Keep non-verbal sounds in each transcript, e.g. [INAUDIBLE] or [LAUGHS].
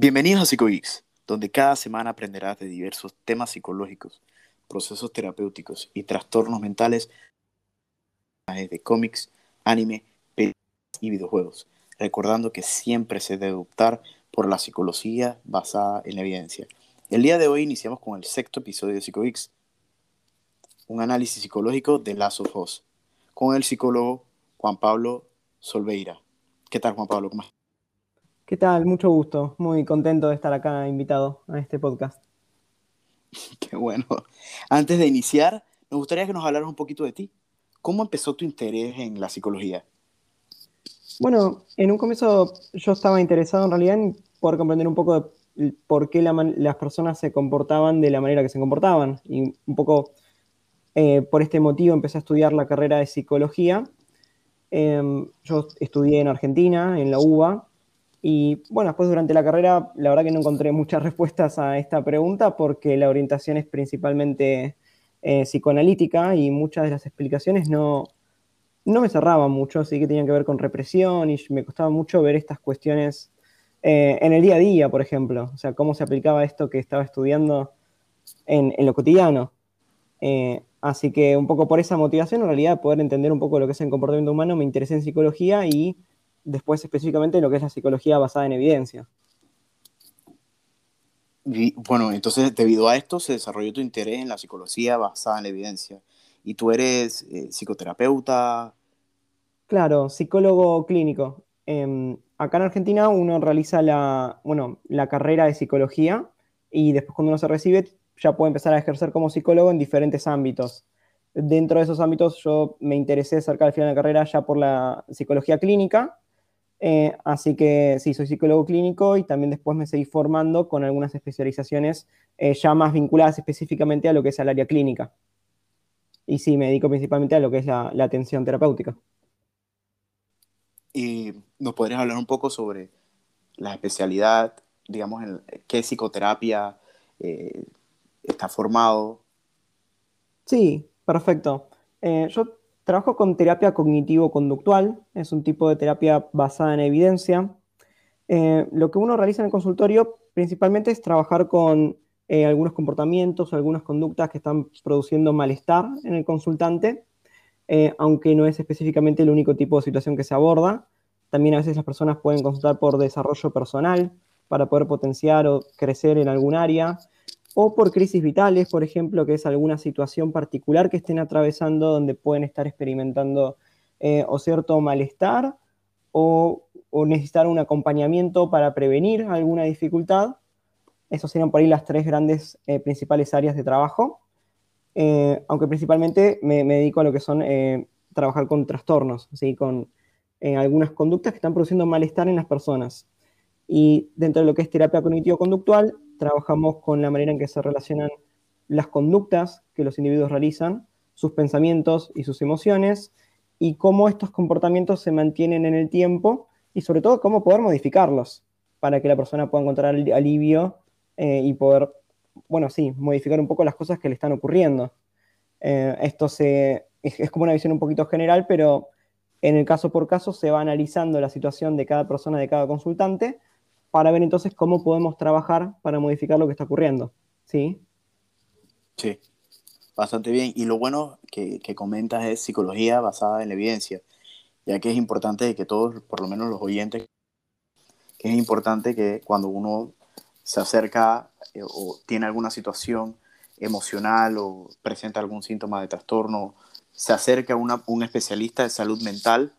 Bienvenidos a PsicoX, donde cada semana aprenderás de diversos temas psicológicos, procesos terapéuticos y trastornos mentales de cómics, anime, películas y videojuegos, recordando que siempre se debe optar por la psicología basada en la evidencia. El día de hoy iniciamos con el sexto episodio de PsicoX, un análisis psicológico de Last of Us, con el psicólogo Juan Pablo Solveira. ¿Qué tal, Juan Pablo? ¿Cómo ¿Qué tal? Mucho gusto. Muy contento de estar acá invitado a este podcast. [LAUGHS] Qué bueno. Antes de iniciar, me gustaría que nos hablaras un poquito de ti. ¿Cómo empezó tu interés en la psicología? Bueno, en un comienzo yo estaba interesado en realidad en poder comprender un poco de por qué las personas se comportaban de la manera que se comportaban. Y un poco eh, por este motivo empecé a estudiar la carrera de psicología. Em, yo estudié en Argentina, en la UBA, y bueno, después durante la carrera, la verdad que no encontré muchas [LAUGHS] respuestas a esta pregunta porque la orientación es principalmente eh, psicoanalítica y muchas de las explicaciones no, no me cerraban mucho, así que tenían que ver con represión y me costaba mucho ver estas cuestiones eh, en el día a día, por ejemplo. O sea, cómo se aplicaba esto que estaba estudiando en, lo cotidiano. Eh, así que un poco por esa motivación, en realidad, poder entender un poco lo que es el comportamiento humano, me interesé en psicología y después específicamente lo que es la psicología basada en evidencia. bueno, entonces debido a esto se desarrolló tu interés en la psicología basada en la evidencia. ¿Y tú eres eh, psicoterapeuta? Claro, psicólogo clínico. Em, acá en Argentina uno realiza la, bueno, la carrera de psicología y después cuando uno se recibe ya puede empezar a ejercer como psicólogo en diferentes ámbitos. Dentro de esos ámbitos yo me interesé cerca del final de la carrera ya por la psicología clínica, eh, así que sí, soy psicólogo clínico y también después me seguí formando con algunas especializaciones eh, ya más vinculadas específicamente a lo que es el área clínica. Y sí, me dedico principalmente a lo que es la, atención terapéutica. ¿Y nos podrías hablar un poco sobre la especialidad, digamos, en qué psicoterapia eh, está formado? Sí, perfecto. yo Trabajo con terapia cognitivo-conductual, es un tipo de terapia basada en evidencia. Eh, lo que uno realiza en el consultorio principalmente es trabajar con eh, algunos comportamientos, algunas conductas que están produciendo malestar en el consultante, eh, aunque no es específicamente el único tipo de situación que se aborda. También a veces las personas pueden consultar por desarrollo personal para poder potenciar o crecer en algún área o por crisis vitales, por ejemplo, que es alguna situación particular que estén atravesando donde pueden estar experimentando eh, o cierto malestar o, necesitar un acompañamiento para prevenir alguna dificultad. Esas serían por ahí las tres grandes eh, principales áreas de trabajo, eh, aunque principalmente me, dedico a lo que son trabajar con trastornos, ¿sí? con algunas conductas que están produciendo malestar en las personas. Y dentro de lo que es terapia cognitivo-conductual, trabajamos con la manera en que se relacionan las conductas que los individuos realizan, sus pensamientos y sus emociones, y cómo estos comportamientos se mantienen en el tiempo, y sobre todo cómo poder modificarlos para que la persona pueda encontrar alivio eh, y poder, bueno, sí, modificar un poco las cosas que le están ocurriendo. Eh, esto se, es, como una visión un poquito general, pero en el caso por caso se va analizando la situación de cada persona, de cada consultante, para ver entonces cómo podemos trabajar para modificar lo que está ocurriendo. ¿Sí? Sí, bastante bien. Y lo bueno que, comentas es psicología basada en la evidencia, ya que es importante que todos, por lo menos los oyentes, que es importante que cuando uno se acerca eh, o tiene alguna situación emocional o presenta algún síntoma de trastorno, se acerca a un especialista de salud mental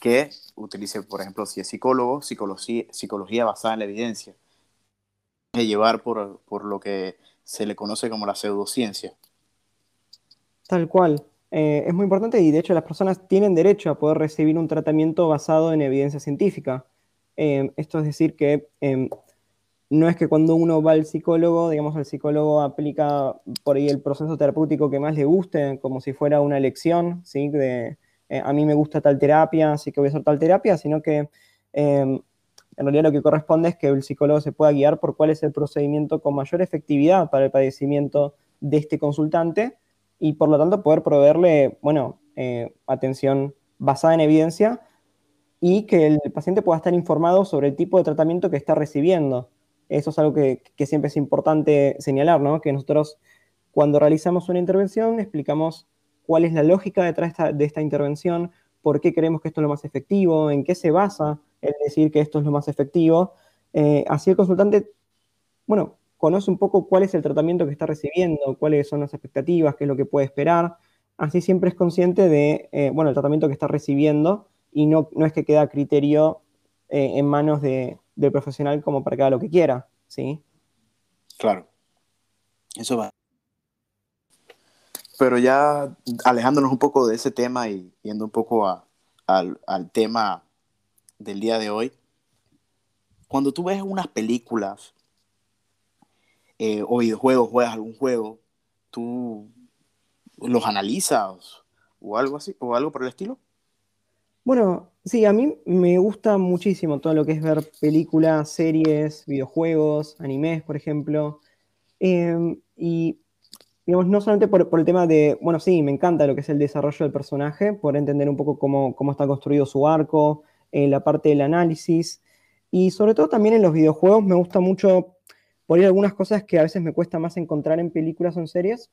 que utilice, por ejemplo, si es psicólogo, psicología, psicología basada en la evidencia. De llevar por, por, lo que se le conoce como la pseudociencia. Tal cual. Eh, es muy importante y de hecho las personas tienen derecho a poder recibir un tratamiento basado en evidencia científica. Eh, esto es decir que em, no es que cuando uno va al psicólogo, digamos, el psicólogo aplica por ahí el proceso terapéutico que más le guste, como si fuera una lección, ¿sí? De, eh, a mí me gusta tal terapia, así que voy a hacer tal terapia, sino que em, en realidad lo que corresponde es que el psicólogo se pueda guiar por cuál es el procedimiento con mayor efectividad para el padecimiento de este consultante y por lo tanto poder proveerle, bueno, eh, atención basada en evidencia y que el paciente pueda estar informado sobre el tipo de tratamiento que está recibiendo. Eso es algo que, siempre es importante señalar, ¿no? Que nosotros cuando realizamos una intervención explicamos cuál es la lógica detrás de esta, intervención, por qué creemos que esto es lo más efectivo, en qué se basa el decir que esto es lo más efectivo. Eh, así el consultante, bueno, conoce un poco cuál es el tratamiento que está recibiendo, cuáles son las expectativas, qué es lo que puede esperar. Así siempre es consciente de, eh, bueno, el tratamiento que está recibiendo y no, no es que queda criterio eh, en manos del profesional como para que haga lo que quiera, ¿sí? Claro. Eso va. Pero ya alejándonos un poco de ese tema y yendo un poco al, al tema del día de hoy, cuando tú ves unas películas eh, o videojuegos, juegas algún juego, tú los analizas o algo así, o algo por el estilo. Bueno, sí, a mí me gusta muchísimo todo lo que es ver películas, series, videojuegos, animes, por ejemplo. Em, y, no solamente por, el tema de, bueno, sí, me encanta lo que es el desarrollo del personaje, por entender un poco cómo, está construido su arco, eh, la parte del análisis. Y sobre todo también en los videojuegos me gusta mucho ahí algunas cosas que a veces me cuesta más encontrar en películas o en series.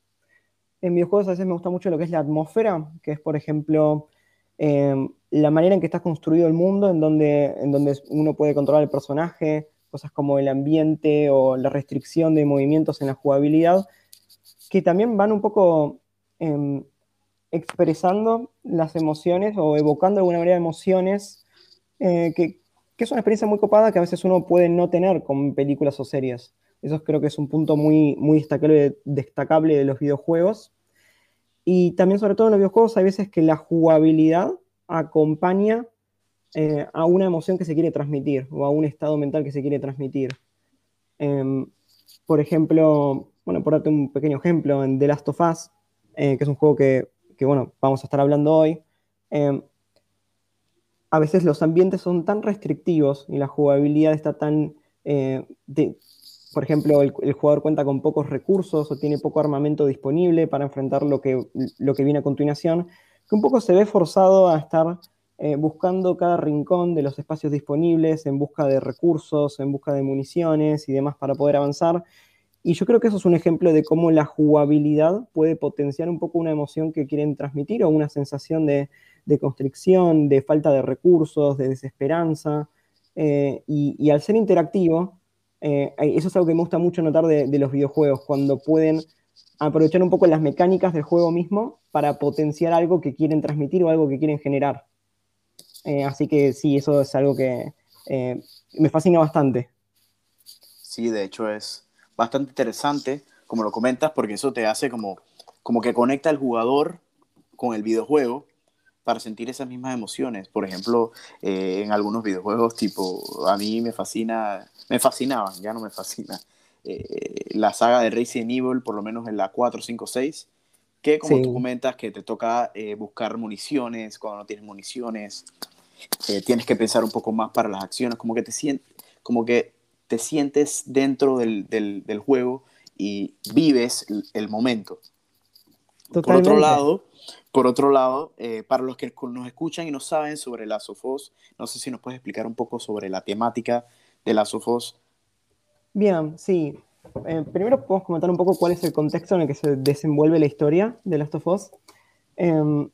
En videojuegos a veces me gusta mucho lo que es la atmósfera, que es, por ejemplo, em, la manera en que está construido el mundo, en donde, en donde uno puede controlar el personaje, cosas como el ambiente o la restricción de movimientos en la jugabilidad, que también van un poco em, expresando las emociones o evocando de alguna manera emociones eh, que, es una experiencia muy copada que a veces uno puede no tener con películas o series. Eso creo que es un punto muy, muy destacable, destacable de los videojuegos. Y también, sobre todo en los videojuegos, hay veces que la jugabilidad acompaña eh, a una emoción que se quiere transmitir o a un estado mental que se quiere transmitir. Em, por ejemplo, bueno, por darte un pequeño ejemplo, en The Last of Us, eh, que es un juego que, que, bueno, vamos a estar hablando hoy, em, a veces los ambientes son tan restrictivos y la jugabilidad está tan eh, por ejemplo, el, jugador cuenta con pocos recursos o tiene poco armamento disponible para enfrentar lo que, lo que viene a continuación, que un poco se ve forzado a estar eh, buscando cada rincón de los espacios disponibles en busca de recursos, en busca de municiones y demás para poder avanzar. Y yo creo que eso es un ejemplo de cómo la jugabilidad puede potenciar un poco una emoción que quieren transmitir o una sensación de, constricción, de falta de recursos, de desesperanza. Eh, y, al ser interactivo, eh, eso es algo que me gusta mucho notar de, los videojuegos, cuando pueden aprovechar un poco las mecánicas del juego mismo para potenciar algo que quieren transmitir o algo que quieren generar. Eh, así que sí, eso es algo que me fascina bastante. Sí, de hecho es bastante interesante, como lo comentas, porque eso te hace como, como que conecta al jugador con el videojuego para sentir esas mismas emociones. Por ejemplo, en algunos videojuegos, tipo, a mí me fascina me fascinaban, ya no me fascina. Eh, la saga de Resident Evil, por lo menos en la 4, 5, 6, que como tú comentas, que te toca eh, buscar municiones cuando no tienes municiones, eh, tienes que pensar un poco más para las acciones, como que te, sientes, como que te sientes dentro del, del, del juego y vives el, momento. Por otro lado, por otro lado para los que nos escuchan y no saben sobre la Sofos, no sé si nos puedes explicar un poco sobre la temática de las UFOs? Bien, sí. Eh, primero podemos comentar un poco cuál es el contexto en el que se desenvuelve la historia de Last of Us. Eh,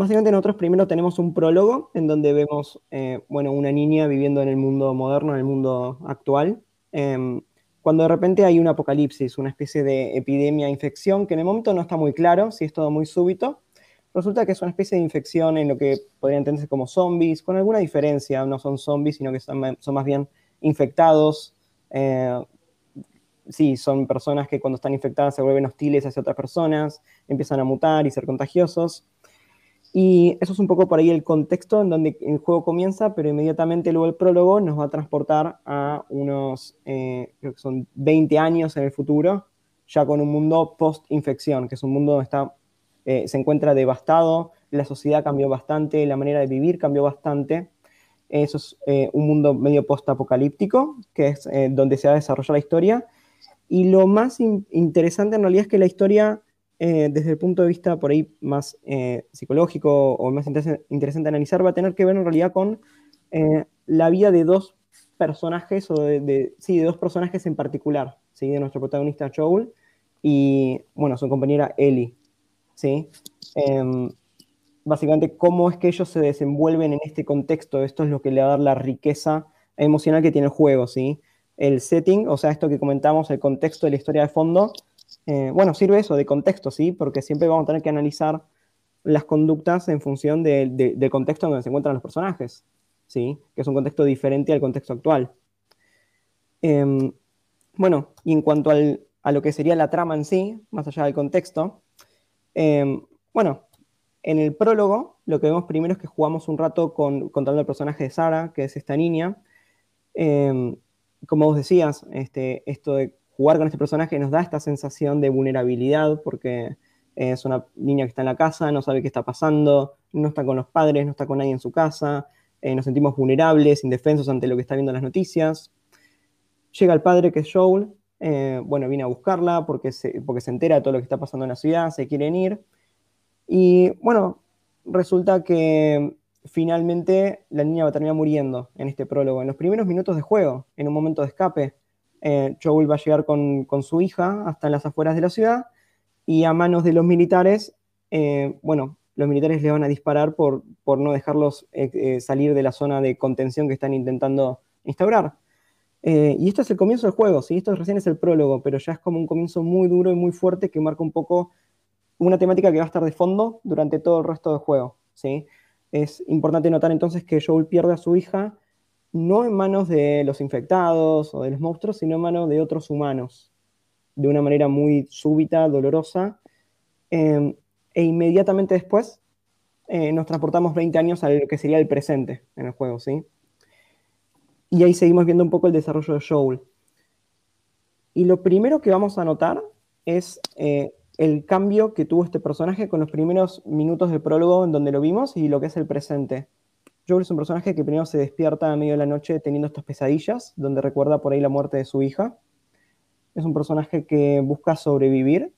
básicamente nosotros primero tenemos un prólogo en donde vemos, eh, bueno, una niña viviendo en el mundo moderno, en el mundo actual, em, cuando de repente hay un apocalipsis, una especie de epidemia, infección, que en el momento no está muy claro, si es todo muy súbito, Resulta que es una especie de infección en lo que podría entenderse como zombies, con alguna diferencia, no son zombies, sino que son, más bien infectados. Eh, sí, son personas que cuando están infectadas se vuelven hostiles hacia otras personas, empiezan a mutar y ser contagiosos. Y eso es un poco por ahí el contexto en donde el juego comienza, pero inmediatamente luego el prólogo nos va a transportar a unos, eh, creo que son 20 años en el futuro, ya con un mundo post-infección, que es un mundo donde está eh, se encuentra devastado, la sociedad cambió bastante, la manera de vivir cambió bastante. Eso es eh, un mundo medio post-apocalíptico, que es eh, donde se va a desarrollar la historia. Y lo más interesante en realidad es que la historia, desde el punto de vista por ahí más psicológico o más interesante analizar, va a tener que ver en realidad con la vida de dos personajes, o de, sí, de dos personajes en particular, ¿sí? de nuestro protagonista Joel y, bueno, su compañera Ellie. ¿sí? Em, básicamente, cómo es que ellos se desenvuelven en este contexto. Esto es lo que le va a dar la riqueza emocional que tiene el juego. ¿sí? El setting, o sea, esto que comentamos, el contexto de la historia de fondo, eh, bueno, sirve eso de contexto, ¿sí? porque siempre vamos a tener que analizar las conductas en función del contexto en donde se encuentran los personajes. ¿sí? que es un contexto diferente al contexto actual. Em, bueno, y en cuanto a lo que sería la trama en sí, más allá del contexto, em, bueno, en el prólogo lo que vemos primero es que jugamos un rato con, contando el personaje de Sara, que es esta niña. Em, como vos decías, este, esto de jugar con este personaje nos da esta sensación de vulnerabilidad porque es una niña que está en la casa, no sabe qué está pasando, no está con los padres, no está con nadie en su casa, eh, nos sentimos vulnerables, indefensos ante lo que está viendo en las noticias. Llega el padre, que es Joel, eh, bueno, viene a buscarla porque se, porque se entera de todo lo que está pasando en la ciudad, se quieren ir. Y bueno, resulta que finalmente la niña va a terminar muriendo en este prólogo. En los primeros minutos de juego, en un momento de escape, eh, Joel va a llegar con, su hija hasta las afueras de la ciudad y a manos de los militares, bueno, los militares le van a disparar por, por no dejarlos eh, eh, salir de la zona de contención que están intentando instaurar. Eh, y esto es el comienzo del juego, ¿sí? esto recién es el prólogo, pero ya es como un comienzo muy duro y muy fuerte que marca un poco una temática que va a estar de fondo durante todo el resto del juego. ¿sí? Es importante notar entonces que Joel pierde a su hija no en manos de los infectados o de los monstruos, sino en manos de otros humanos, de una manera muy súbita, dolorosa, e inmediatamente después eh, nos transportamos 20 años a lo que sería el presente en el juego, ¿sí? Y ahí seguimos viendo un poco el desarrollo de Joel. Y lo primero que vamos a notar es eh, el cambio que tuvo este personaje con los primeros minutos del prólogo en donde lo vimos y lo que es el presente. Joel es un personaje que primero se despierta a medio de la noche teniendo estas pesadillas, donde recuerda por ahí la muerte de su hija. Es un personaje que busca sobrevivir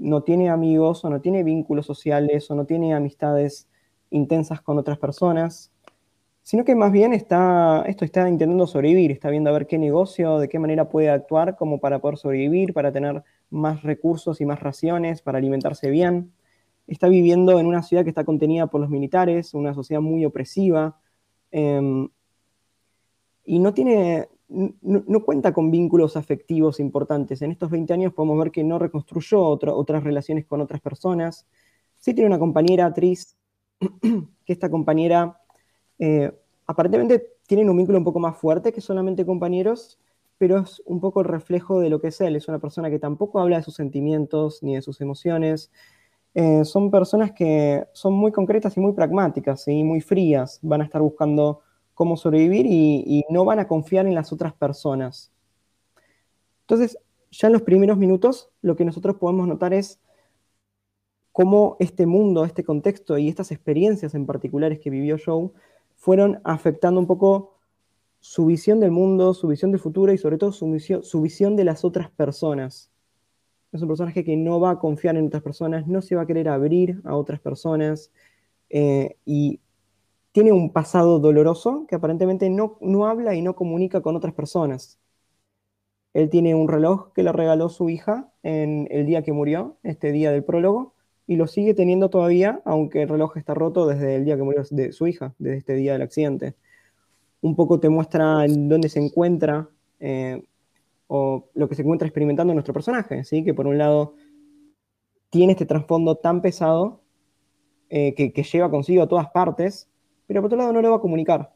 no tiene amigos o no tiene vínculos sociales o no tiene amistades intensas con otras personas, sino que más bien está, esto está intentando sobrevivir, está viendo a ver qué negocio, de qué manera puede actuar como para poder sobrevivir, para tener más recursos y más raciones, para alimentarse bien. Está viviendo en una ciudad que está contenida por los militares, una sociedad muy opresiva, em, y no tiene, no, cuenta con vínculos afectivos importantes. En estos 20 años podemos ver que no reconstruyó otras relaciones con otras personas. Sí tiene una compañera actriz, [CLEARS THROAT] que esta compañera eh, aparentemente tiene un vínculo un poco más fuerte que solamente compañeros, pero es un poco el reflejo de lo que es él. Es una persona que tampoco habla de sus sentimientos ni de sus emociones. Eh, son personas que son muy concretas y muy pragmáticas y muy frías. Van a estar buscando cómo sobrevivir y, no van a confiar en las otras personas. Entonces, ya en los primeros minutos, lo que nosotros podemos notar es cómo este mundo, este contexto y estas experiencias en particulares que vivió Joe fueron afectando un poco su visión del mundo, su visión del futuro y sobre todo su su visión de las otras personas. Es un personaje que no va a confiar en otras personas, no se va a querer abrir a otras personas eh, y tiene un pasado doloroso que aparentemente no, no habla y no comunica con otras personas. Él tiene un reloj que le regaló su hija en el día que murió, este día del prólogo, y lo sigue teniendo todavía, aunque el reloj está roto desde el día que murió de su hija, desde este día del accidente. Un poco te muestra dónde se encuentra eh, o lo que se encuentra experimentando nuestro personaje, ¿sí? que por un lado tiene este trasfondo tan pesado eh, que, lleva consigo a todas partes, pero por otro lado no lo va a comunicar.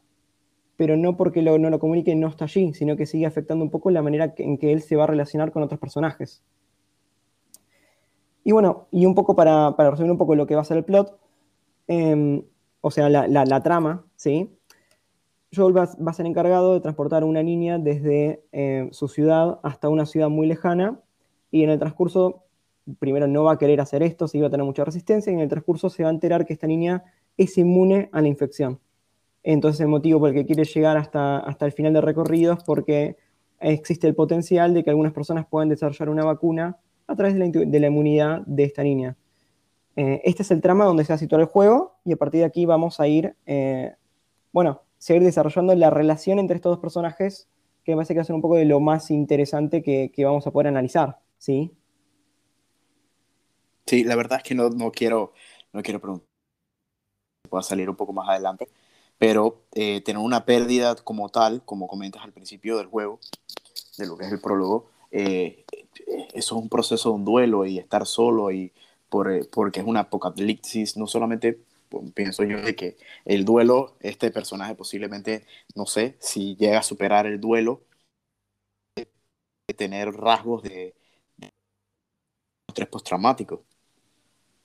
Pero no porque no lo comunique no está allí, sino que sigue afectando un poco la manera en que él se va a relacionar con otros personajes. Y bueno, y un poco para, resumir un poco lo que va a ser el plot, em, o sea, la, trama, ¿sí? Joel va, a ser encargado de transportar a una niña desde em, su ciudad hasta una ciudad muy lejana y en el transcurso, primero no va a querer hacer esto, sí va a tener mucha resistencia y en el transcurso se va a enterar que esta niña es inmune a la infección. Entonces el motivo por el que quiere llegar hasta, hasta el final del recorrido es porque existe el potencial de que algunas personas puedan desarrollar una vacuna a través de la, inmunidad de esta niña. Eh, este es el trama donde se va a situar el juego y a partir de aquí vamos a ir, eh, bueno, seguir desarrollando la relación entre estos dos personajes, que me parece que va a ser un poco de lo más interesante que, vamos a poder analizar, ¿sí? Sí, la verdad es que no, no quiero, no quiero preguntar, pueda salir un poco más adelante, pero eh, tener una pérdida como tal, como comentas al principio del juego, de lo que es el prólogo, eh, eso es un proceso de un duelo y estar solo y por, eh, porque es una apocalipsis, no solamente pienso yo de que el duelo, este personaje posiblemente, no sé, si llega a superar el duelo, de tener rasgos de, de estrés postraumático.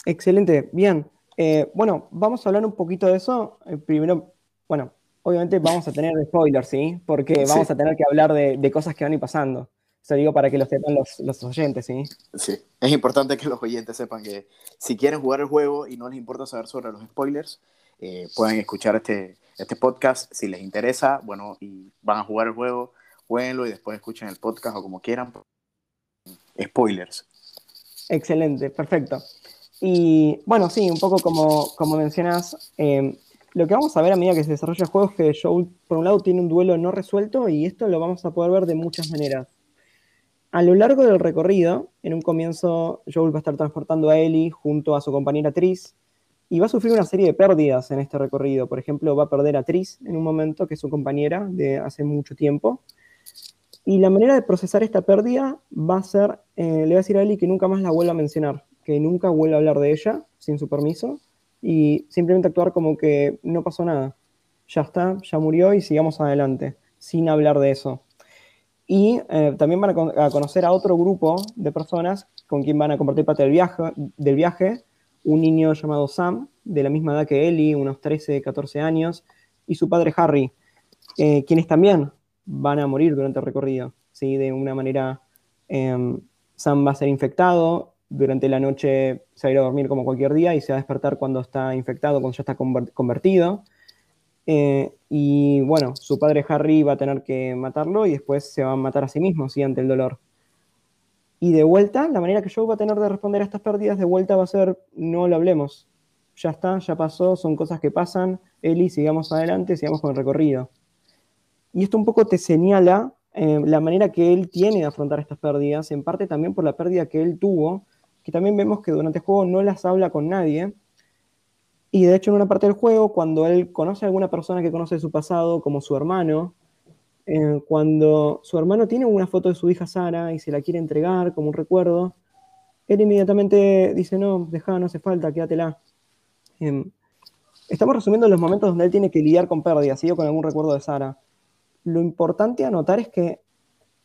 Excelente, bien. Eh, bueno, vamos a hablar un poquito de eso. primero, bueno, obviamente vamos a tener spoilers, ¿sí? Porque vamos a tener que hablar de, de cosas que van a ir pasando. Eso digo para que lo sepan los, los, oyentes, ¿sí? Sí, es importante que los oyentes sepan que si quieren jugar el juego y no les importa saber sobre los spoilers, eh, pueden escuchar este, este podcast si les interesa, bueno, y van a jugar el juego, jueguenlo y después escuchen el podcast o como quieran. Spoilers. Excelente, perfecto. Y bueno, sí, un poco como, como mencionas, eh, lo que vamos a ver a medida que se desarrolla el juego es que Joel, por un lado, tiene un duelo no resuelto y esto lo vamos a poder ver de muchas maneras. A lo largo del recorrido, en un comienzo, Joel va a estar transportando a Ellie junto a su compañera Tris y va a sufrir una serie de pérdidas en este recorrido. Por ejemplo, va a perder a Tris en un momento, que es su compañera de hace mucho tiempo. Y la manera de procesar esta pérdida va a ser, eh, le va a decir a Ellie que nunca más la vuelva a mencionar, que nunca vuelva a hablar de ella sin su permiso y simplemente actuar como que no pasó nada. Ya está, ya murió y sigamos adelante, sin hablar de eso. Y eh, también van a, conocer a otro grupo de personas con quien van a compartir parte del viaje, del viaje, un niño llamado Sam, de la misma edad que Ellie, unos 13, 14 años, y su padre Harry, eh, quienes también van a morir durante el recorrido. ¿sí? De una manera, em, Sam va a ser infectado, durante la noche se va a ir a dormir como cualquier día y se va a despertar cuando está infectado, cuando ya está convertido. Eh, y bueno, su padre Harry va a tener que matarlo y después se va a matar a sí mismo, ¿sí? ante el dolor. Y de vuelta, la manera que Joe va a tener de responder a estas pérdidas de vuelta va a ser, no lo hablemos. Ya está, ya pasó, son cosas que pasan. Eli, sigamos adelante, sigamos con el recorrido. Y esto un poco te señala eh, la manera que él tiene de afrontar estas pérdidas, en parte también por la pérdida que él tuvo, que también vemos que durante el juego no las habla con nadie, y de hecho en una parte del juego, cuando él conoce a alguna persona que conoce su pasado, como su hermano, eh, cuando su hermano tiene una foto de su hija Sara y se la quiere entregar como un recuerdo, él inmediatamente dice, no, deja, no hace falta, quédatela. Em, estamos resumiendo los momentos donde él tiene que lidiar con pérdidas, ¿sí? o con algún recuerdo de Sara. Lo importante a notar es que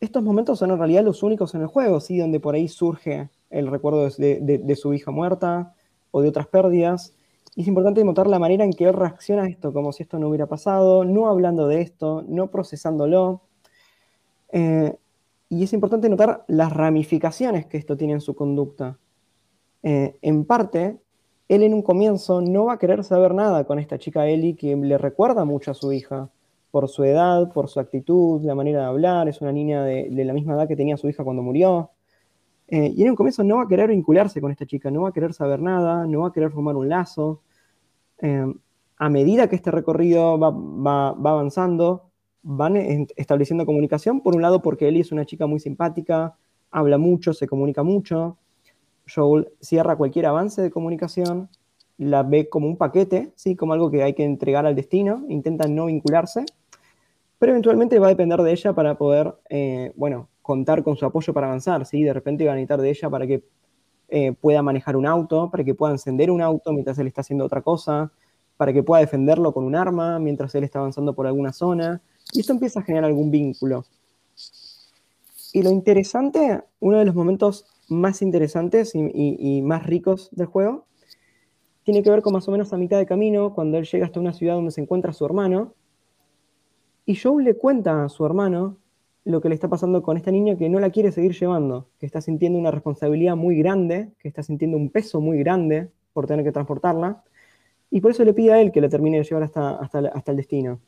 estos momentos son en realidad los únicos en el juego, ¿sí? donde por ahí surge el recuerdo de su hija muerta o de otras pérdidas. Y es importante notar la manera en que él reacciona a esto, como si esto no hubiera pasado, no hablando de esto, no procesándolo. Eh, y es importante notar las ramificaciones que esto tiene en su conducta. Eh, en parte, él en un comienzo no va a querer saber nada con esta chica Ellie que le recuerda mucho a su hija, por su edad, por su actitud, la manera de hablar, es una niña de, la misma edad que tenía su hija cuando murió. Eh, y en un comienzo no va a querer vincularse con esta chica, no va a querer saber nada, no va a querer formar un lazo. Em, a medida que este recorrido va, avanzando, van estableciendo comunicación, por un lado porque Ellie es una chica muy simpática, habla mucho, se comunica mucho, Joel cierra cualquier avance de comunicación, la ve como un paquete, ¿sí? como algo que hay que entregar al destino, intenta no vincularse, pero eventualmente va a depender de ella para poder, eh, bueno, contar con su apoyo para avanzar, ¿sí? de repente va a necesitar de ella para que eh, pueda manejar un auto, para que pueda encender un auto mientras él está haciendo otra cosa, para que pueda defenderlo con un arma mientras él está avanzando por alguna zona. Y esto empieza a generar algún vínculo. Y lo interesante, uno de los momentos más interesantes y, más ricos del juego, tiene que ver con más o menos a mitad de camino, cuando él llega hasta una ciudad donde se encuentra su hermano, y Joe le cuenta a su hermano lo que le está pasando con esta niña que no la quiere seguir llevando, que está sintiendo una responsabilidad muy grande, que está sintiendo un peso muy grande por tener que transportarla, y por eso le pide a él que la termine de llevar hasta, hasta, el destino.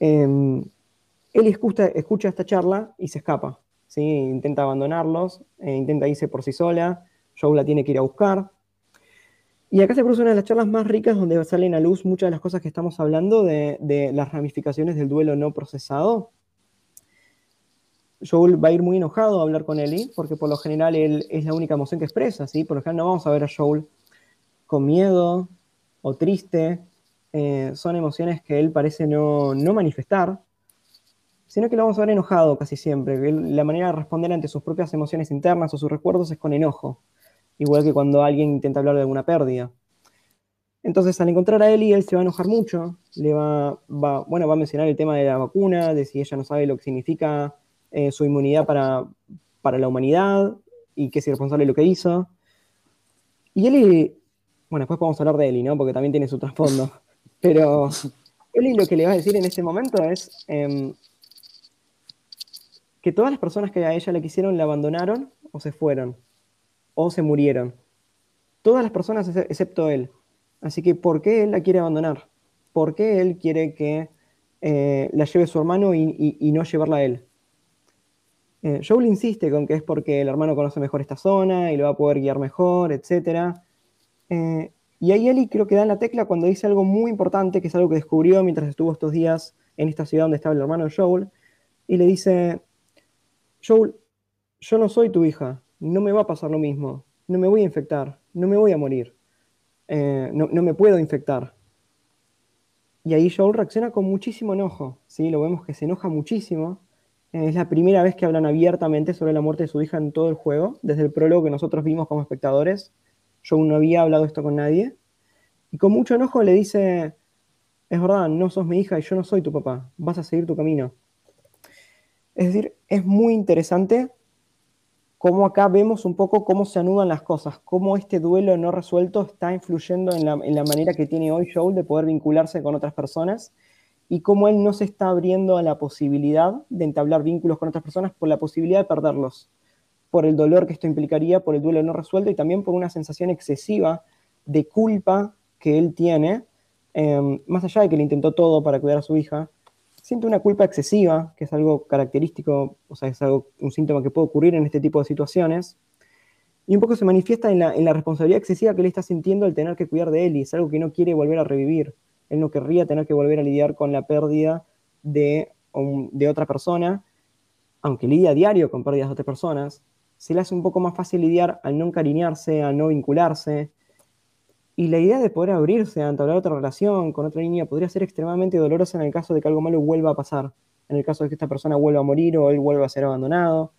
Eh, él escucha, esta charla y se escapa, ¿sí? intenta abandonarlos, e intenta irse por sí sola, Joe la tiene que ir a buscar. Y acá se produce una de las charlas más ricas donde salen a luz muchas de las cosas que estamos hablando de las ramificaciones del duelo no procesado. Joel va a ir muy enojado a hablar con Ellie, porque por lo general él es la única emoción que expresa, ¿sí? Por lo general no vamos a ver a Joel con miedo o triste, eh, son emociones que él parece no, no, manifestar, sino que lo vamos a ver enojado casi siempre. La manera de responder ante sus propias emociones internas o sus recuerdos es con enojo, igual que cuando alguien intenta hablar de alguna pérdida. Entonces, al encontrar a Ellie, él se va a enojar mucho, le va, bueno, va a mencionar el tema de la vacuna, de si ella no sabe lo que significa eh, su inmunidad para, para, la humanidad y que es irresponsable de lo que hizo. Y Eli, bueno, después podemos hablar de Eli, ¿no? Porque también tiene su trasfondo. [LAUGHS] Pero Eli lo que le va a decir en este momento es em, que todas las personas que a ella le quisieron la abandonaron o se fueron o se murieron. Todas las personas excepto él. Así que, ¿por qué él la quiere abandonar? ¿Por qué él quiere que eh, la lleve su hermano y, y no llevarla a él? Eh, Joel insiste con que es porque el hermano conoce mejor esta zona y lo va a poder guiar mejor, etc. Eh, y ahí Ellie creo que da en la tecla cuando dice algo muy importante, que es algo que descubrió mientras estuvo estos días en esta ciudad donde estaba el hermano Joel, y le dice, Joel, yo no soy tu hija, no me va a pasar lo mismo, no me voy a infectar, no me voy a morir, eh, no, no, me puedo infectar. Y ahí Joel reacciona con muchísimo enojo, ¿sí? Lo vemos que se enoja muchísimo, es la primera vez que hablan abiertamente sobre la muerte de su hija en todo el juego, desde el prólogo que nosotros vimos como espectadores. Yo no había hablado esto con nadie. Y con mucho enojo le dice, es verdad, no sos mi hija y yo no soy tu papá, vas a seguir tu camino. Es decir, es muy interesante cómo acá vemos un poco cómo se anudan las cosas, cómo este duelo no resuelto está influyendo en la, en la manera que tiene hoy Joel de poder vincularse con otras personas y cómo él no se está abriendo a la posibilidad de entablar vínculos con otras personas por la posibilidad de perderlos, por el dolor que esto implicaría, por el duelo no resuelto y también por una sensación excesiva de culpa que él tiene, em, más allá de que le intentó todo para cuidar a su hija, siente una culpa excesiva, que es algo característico, o sea, es algo, un síntoma que puede ocurrir en este tipo de situaciones, y un poco se manifiesta en la, en la responsabilidad excesiva que él está sintiendo al tener que cuidar de él, y es algo que no quiere volver a revivir él no querría tener que volver a lidiar con la pérdida de, de otra persona, aunque lidia a diario con pérdidas de otras personas, se le hace un poco más fácil lidiar al no encariñarse, al no vincularse. Y la idea de poder abrirse a entablar otra relación con otra niña podría ser extremadamente dolorosa en el caso de que algo malo vuelva a pasar, en el caso de que esta persona vuelva a morir o él vuelva a ser abandonado.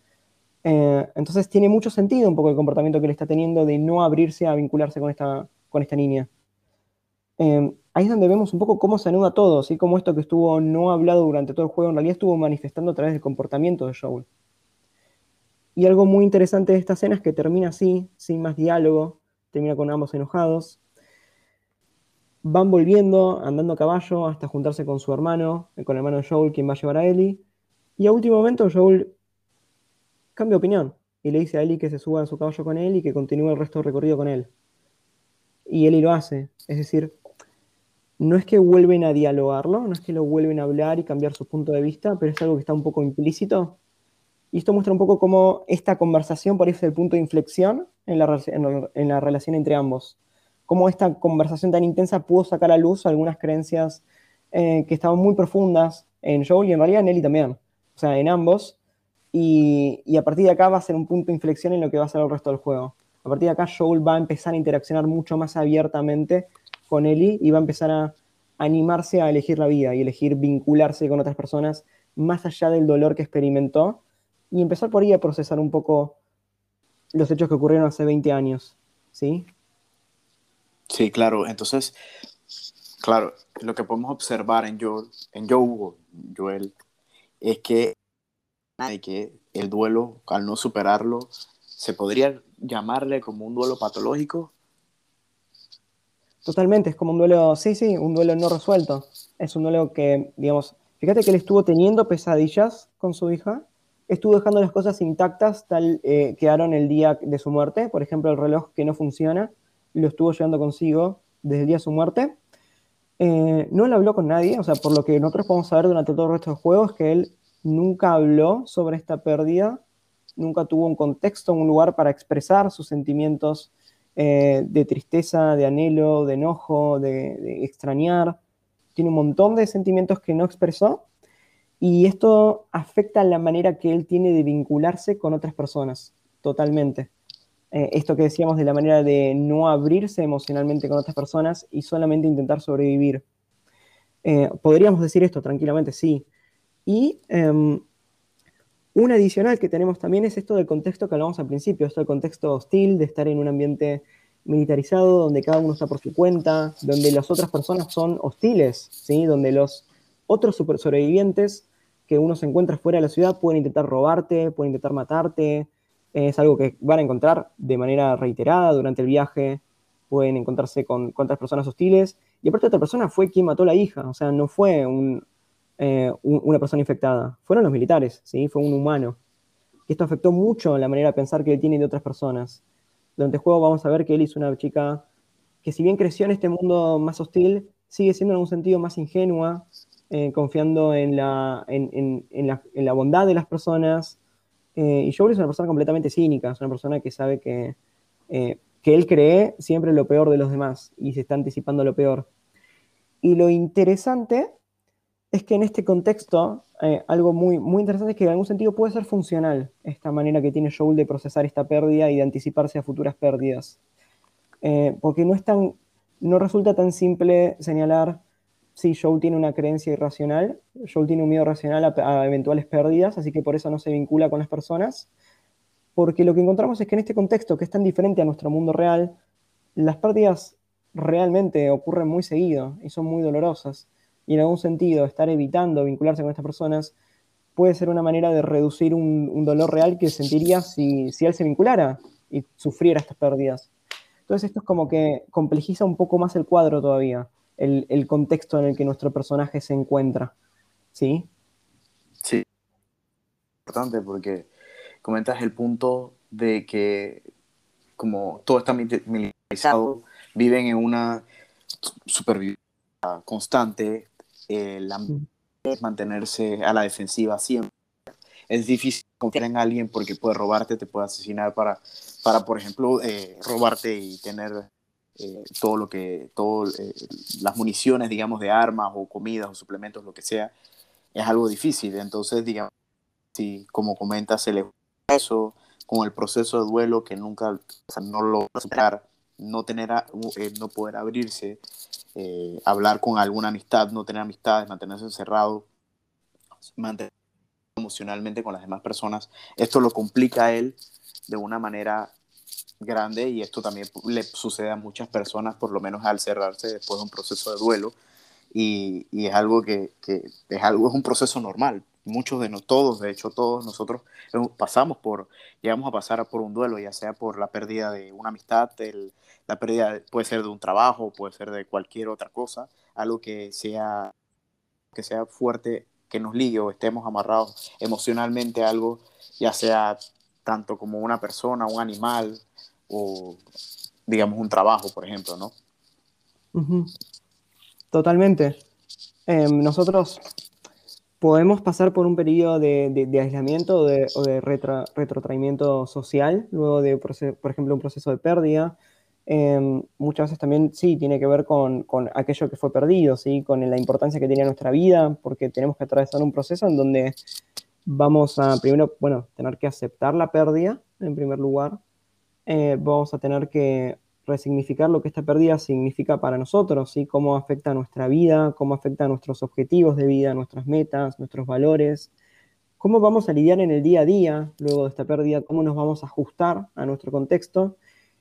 Eh, entonces tiene mucho sentido un poco el comportamiento que él está teniendo de no abrirse a vincularse con esta, con esta niña. Eh, ahí es donde vemos un poco cómo se anuda todo, así como esto que estuvo no hablado durante todo el juego, en realidad estuvo manifestando a través del comportamiento de Joel. Y algo muy interesante de esta escena es que termina así, sin más diálogo, termina con ambos enojados. Van volviendo, andando a caballo, hasta juntarse con su hermano, con el hermano de Joel, quien va a llevar a Ellie. Y a último momento Joel cambia opinión y le dice a Ellie que se suba a su caballo con él y que continúe el resto del recorrido con él. Y Ellie lo hace. Es decir, no es que vuelven a dialogarlo, no es que lo vuelven a hablar y cambiar su punto de vista, pero es algo que está un poco implícito. Y esto muestra un poco cómo esta conversación por es el punto de inflexión en la, en la relación entre ambos. Cómo esta conversación tan intensa pudo sacar a luz algunas creencias eh, que estaban muy profundas en Joel y en realidad en Ellie también. O sea, en ambos. Y, y, a partir de acá va a ser un punto de inflexión en lo que va a ser el resto del juego. A partir de acá Joel va a empezar a interaccionar mucho más abiertamente con Eli y va a empezar a animarse a elegir la vida y elegir vincularse con otras personas más allá del dolor que experimentó y empezar por ahí a procesar un poco los hechos que ocurrieron hace 20 años, ¿sí? Sí, claro. Entonces, claro, lo que podemos observar en Joel, en Joel, es que el duelo, al no superarlo, se podría llamarle como un duelo patológico Totalmente, es como un duelo, sí, sí, un duelo no resuelto. Es un duelo que, digamos, fíjate que él estuvo teniendo pesadillas con su hija, estuvo dejando las cosas intactas tal eh, quedaron el día de su muerte, por ejemplo, el reloj que no funciona, lo estuvo llevando consigo desde el día de su muerte. Eh, no le habló con nadie, o sea, por lo que nosotros podemos saber durante todo el resto del juego es que él nunca habló sobre esta pérdida, nunca tuvo un contexto, un lugar para expresar sus sentimientos eh, de tristeza, de anhelo, de enojo, de, extrañar. Tiene un montón de sentimientos que no expresó y esto afecta la manera que él tiene de vincularse con otras personas, totalmente. Eh, esto que decíamos de la manera de no abrirse emocionalmente con otras personas y solamente intentar sobrevivir. Eh, podríamos decir esto tranquilamente, sí. Y em, un adicional que tenemos también es esto del contexto que hablamos al principio, esto del contexto hostil, de estar en un ambiente militarizado, donde cada uno está por su cuenta, donde las otras personas son hostiles, ¿sí? donde los otros super sobrevivientes que uno se encuentra fuera de la ciudad pueden intentar robarte, pueden intentar matarte, es algo que van a encontrar de manera reiterada durante el viaje, pueden encontrarse con, otras personas hostiles, y aparte otra persona fue quien mató la hija, o sea, no fue un, eh, una persona infectada. Fueron los militares, ¿sí? Fue un humano. Esto afectó mucho la manera de pensar que él tiene de otras personas. Durante el juego vamos a ver que él es una chica que si bien creció en este mundo más hostil, sigue siendo en un sentido más ingenua, eh, confiando en la, en, la, bondad de las personas. Eh, y Joel es una persona completamente cínica, es una persona que sabe que, que él cree siempre lo peor de los demás y se está anticipando lo peor. Y lo interesante es que en este contexto, eh, algo muy, muy interesante es que en algún sentido puede ser funcional esta manera que tiene Joel de procesar esta pérdida y de anticiparse a futuras pérdidas. Eh, porque no, es tan, no resulta tan simple señalar si Joel tiene una creencia irracional, Joel tiene un miedo racional a, eventuales pérdidas, así que por eso no se vincula con las personas. Porque lo que encontramos es que en este contexto, que es tan diferente a nuestro mundo real, las pérdidas realmente ocurren muy seguido y son muy dolorosas y en algún sentido estar evitando vincularse con estas personas puede ser una manera de reducir un, dolor real que sentiría si, él se vinculara y sufriera estas pérdidas. Entonces esto es como que complejiza un poco más el cuadro todavía, el, contexto en el que nuestro personaje se encuentra. ¿Sí? Sí. Importante porque comentas el punto de que como todo está militarizado, viven en una supervivencia constante, el es mantenerse a la defensiva siempre. Es difícil confiar en alguien porque puede robarte, te puede asesinar para, para por ejemplo, eh, robarte y tener eh, todo lo que, todas eh, las municiones, digamos, de armas o comidas o suplementos, lo que sea, es algo difícil. Entonces, digamos, si como comentas, el eso con el proceso de duelo que nunca, no lo superar, no tener, no poder abrirse, eh, hablar con alguna amistad, no tener amistades, mantenerse encerrado, mantenerse emocionalmente con las demás personas. Esto lo complica a él de una manera grande y esto también le sucede a muchas personas, por lo menos al cerrarse después de un proceso de duelo. Y, y es algo que, que, es algo es un proceso normal muchos de nosotros, todos, de hecho todos nosotros pasamos por, llegamos a pasar por un duelo, ya sea por la pérdida de una amistad, la pérdida puede ser de un trabajo, puede ser de cualquier otra cosa, algo que sea, que sea fuerte, que nos ligue o estemos amarrados emocionalmente a algo, ya sea tanto como una persona, un animal o digamos un trabajo, por ejemplo, ¿no? Totalmente. Em, nosotros podemos pasar por un periodo de, aislamiento o de, retrotraimiento social, luego de, por ejemplo, un proceso de pérdida. Em, muchas veces también sí tiene que ver con, aquello que fue perdido, ¿sí? con la importancia que tenía nuestra vida, porque tenemos que atravesar un proceso en donde vamos a, primero, bueno, tener que aceptar la pérdida, en primer lugar. Eh, vamos a tener que resignificar lo que esta pérdida significa para nosotros, ¿sí? cómo afecta nuestra vida, cómo afecta a nuestros objetivos de vida, nuestras metas, nuestros valores, cómo vamos a lidiar en el día a día luego de esta pérdida, cómo nos vamos a ajustar a nuestro contexto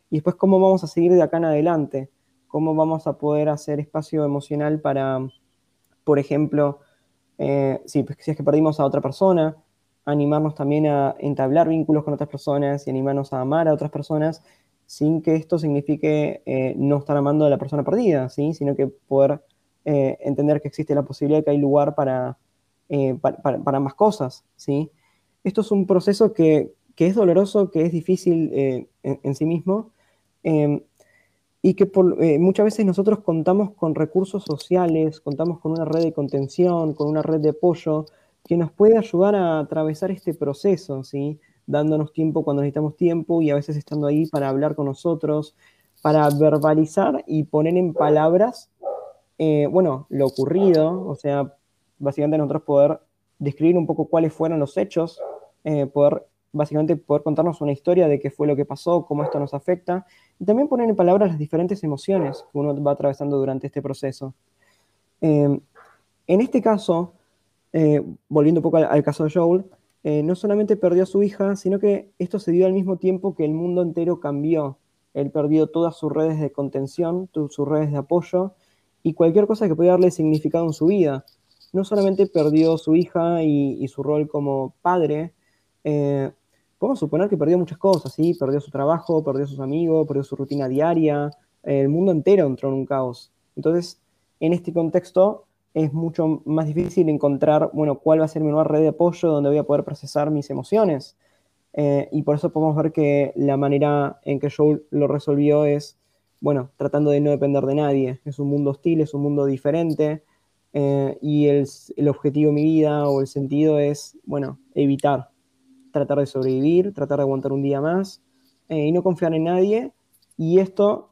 y después cómo vamos a seguir de acá en adelante, cómo vamos a poder hacer espacio emocional para, por ejemplo, eh, si, si es que perdimos a otra persona, animarnos también a entablar vínculos con otras personas y animarnos a amar a otras personas sin que esto signifique eh, no estar amando a la persona perdida, ¿sí? sino que poder eh, entender que existe la posibilidad de que hay lugar para, eh, para, ambas cosas. ¿sí? Esto es un proceso que, es doloroso, que es difícil en, sí mismo, em, y que muchas veces nosotros contamos con recursos sociales, contamos con una red de contención, con una red de apoyo, que nos puede ayudar a atravesar este proceso, ¿sí? Dándonos tiempo cuando necesitamos tiempo y a veces estando ahí para hablar con nosotros, para verbalizar y poner en palabras, eh, bueno, lo ocurrido, o sea, básicamente nosotros poder describir un poco cuáles fueron los hechos, eh, poder básicamente poder contarnos una historia de qué fue lo que pasó, cómo esto nos afecta, y también poner en palabras las diferentes emociones que uno va atravesando durante este proceso. en este caso, volviendo un poco al, caso de Joel, eh, no solamente perdió a su hija, sino que esto se dio al mismo tiempo que el mundo entero cambió. Él perdió todas sus redes de contención, sus redes de apoyo y cualquier cosa que pudiera darle significado en su vida. No solamente perdió su hija y, su rol como padre, eh, podemos suponer que perdió muchas cosas, ¿sí? Perdió su trabajo, perdió sus amigos, perdió su rutina diaria, el mundo entero entró en un caos. Entonces, en este contexto, es mucho más difícil encontrar, bueno, cuál va a ser mi nueva red de apoyo donde voy a poder procesar mis emociones. Eh, y por eso podemos ver que la manera en que Joel lo resolvió es, bueno, tratando de no depender de nadie. Es un mundo hostil, es un mundo diferente. Eh, y el, objetivo de mi vida o el sentido es, bueno, evitar, tratar de sobrevivir, tratar de aguantar un día más eh, y no confiar en nadie. Y esto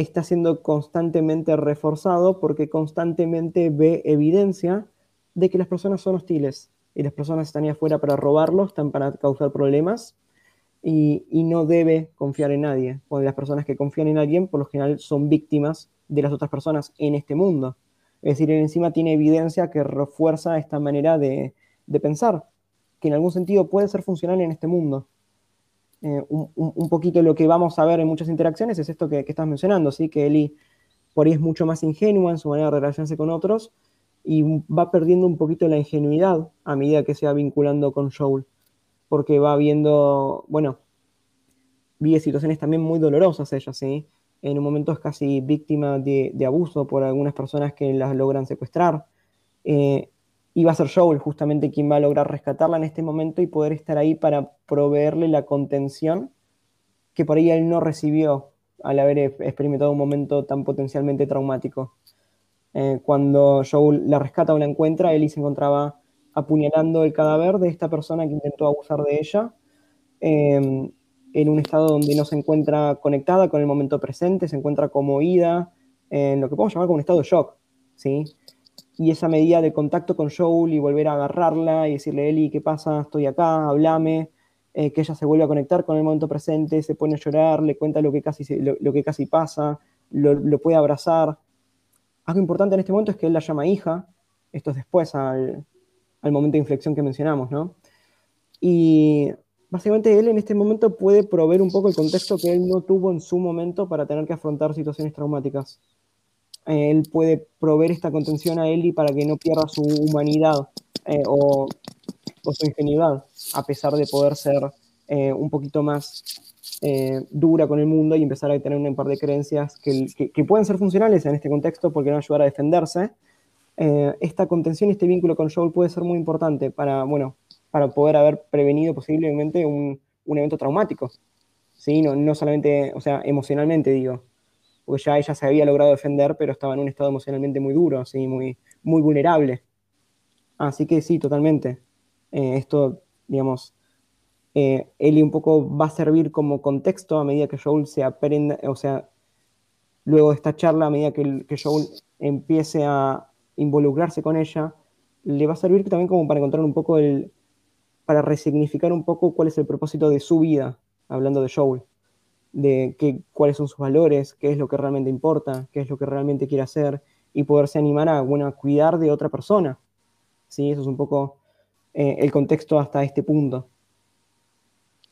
está siendo constantemente reforzado porque constantemente ve evidencia de que las personas son hostiles y las personas están ahí afuera para robarlos, están para causar problemas y, no debe confiar en nadie. Porque las personas que confían en alguien por lo general son víctimas de las otras personas en este mundo. Es decir, él encima tiene evidencia que refuerza esta manera de pensar, que en algún sentido puede ser funcional en este mundo. Eh, un, poquito lo que vamos a ver en muchas interacciones es esto que, estás mencionando, ¿sí? que Eli por ahí es mucho más ingenua en su manera de relacionarse con otros y va perdiendo un poquito la ingenuidad a medida que se va vinculando con Joel, porque va viendo, bueno, vive situaciones también muy dolorosas ella, ¿sí? En un momento es casi víctima de, abuso por algunas personas que las logran secuestrar. Eh, y va a ser Joel justamente quien va a lograr rescatarla en este momento y poder estar ahí para proveerle la contención que por ahí él no recibió al haber experimentado un momento tan potencialmente traumático. Eh, cuando Joel la rescata o la encuentra, Ellie se encontraba apuñalando el cadáver de esta persona que intentó abusar de ella, em, en un estado donde no se encuentra conectada con el momento presente, se encuentra conmovida, en lo que podemos llamar como un estado de shock, ¿sí? Y esa medida de contacto con Joel y volver a agarrarla y decirle, Eli, ¿qué pasa? Estoy acá, hablame, eh, que ella se vuelve a conectar con el momento presente, se pone a llorar, le cuenta lo que casi, lo, que casi pasa, lo, puede abrazar. Algo importante en este momento es que él la llama hija, esto es después al, al momento de inflexión que mencionamos, ¿no? Y básicamente él en este momento puede proveer un poco el contexto que él no tuvo en su momento para tener que afrontar situaciones traumáticas él puede proveer esta contención a Ellie para que no pierda su humanidad eh, o, su ingenuidad, a pesar de poder ser eh, un poquito más eh, dura con el mundo y empezar a tener un par de creencias que, pueden ser funcionales en este contexto porque a ayudar a defenderse. esta contención y este vínculo con Joel puede ser muy importante para, bueno, para poder haber prevenido posiblemente un, evento traumático. ¿sí? No, no solamente, o sea, emocionalmente digo porque ya ella se había logrado defender, pero estaba en un estado emocionalmente muy duro, así, muy, muy vulnerable. Así que sí, totalmente. Eh, esto, digamos, eh, un poco va a servir como contexto a medida que Joel se aprenda, o sea, luego de esta charla, a medida que, que Joel empiece a involucrarse con ella, le va a servir también como para encontrar un poco el, para resignificar un poco cuál es el propósito de su vida, hablando de Joel de qué, cuáles son sus valores, qué es lo que realmente importa, qué es lo que realmente quiere hacer y poderse animar a, bueno, cuidar de otra persona. ¿Sí? Eso es un poco eh, el contexto hasta este punto.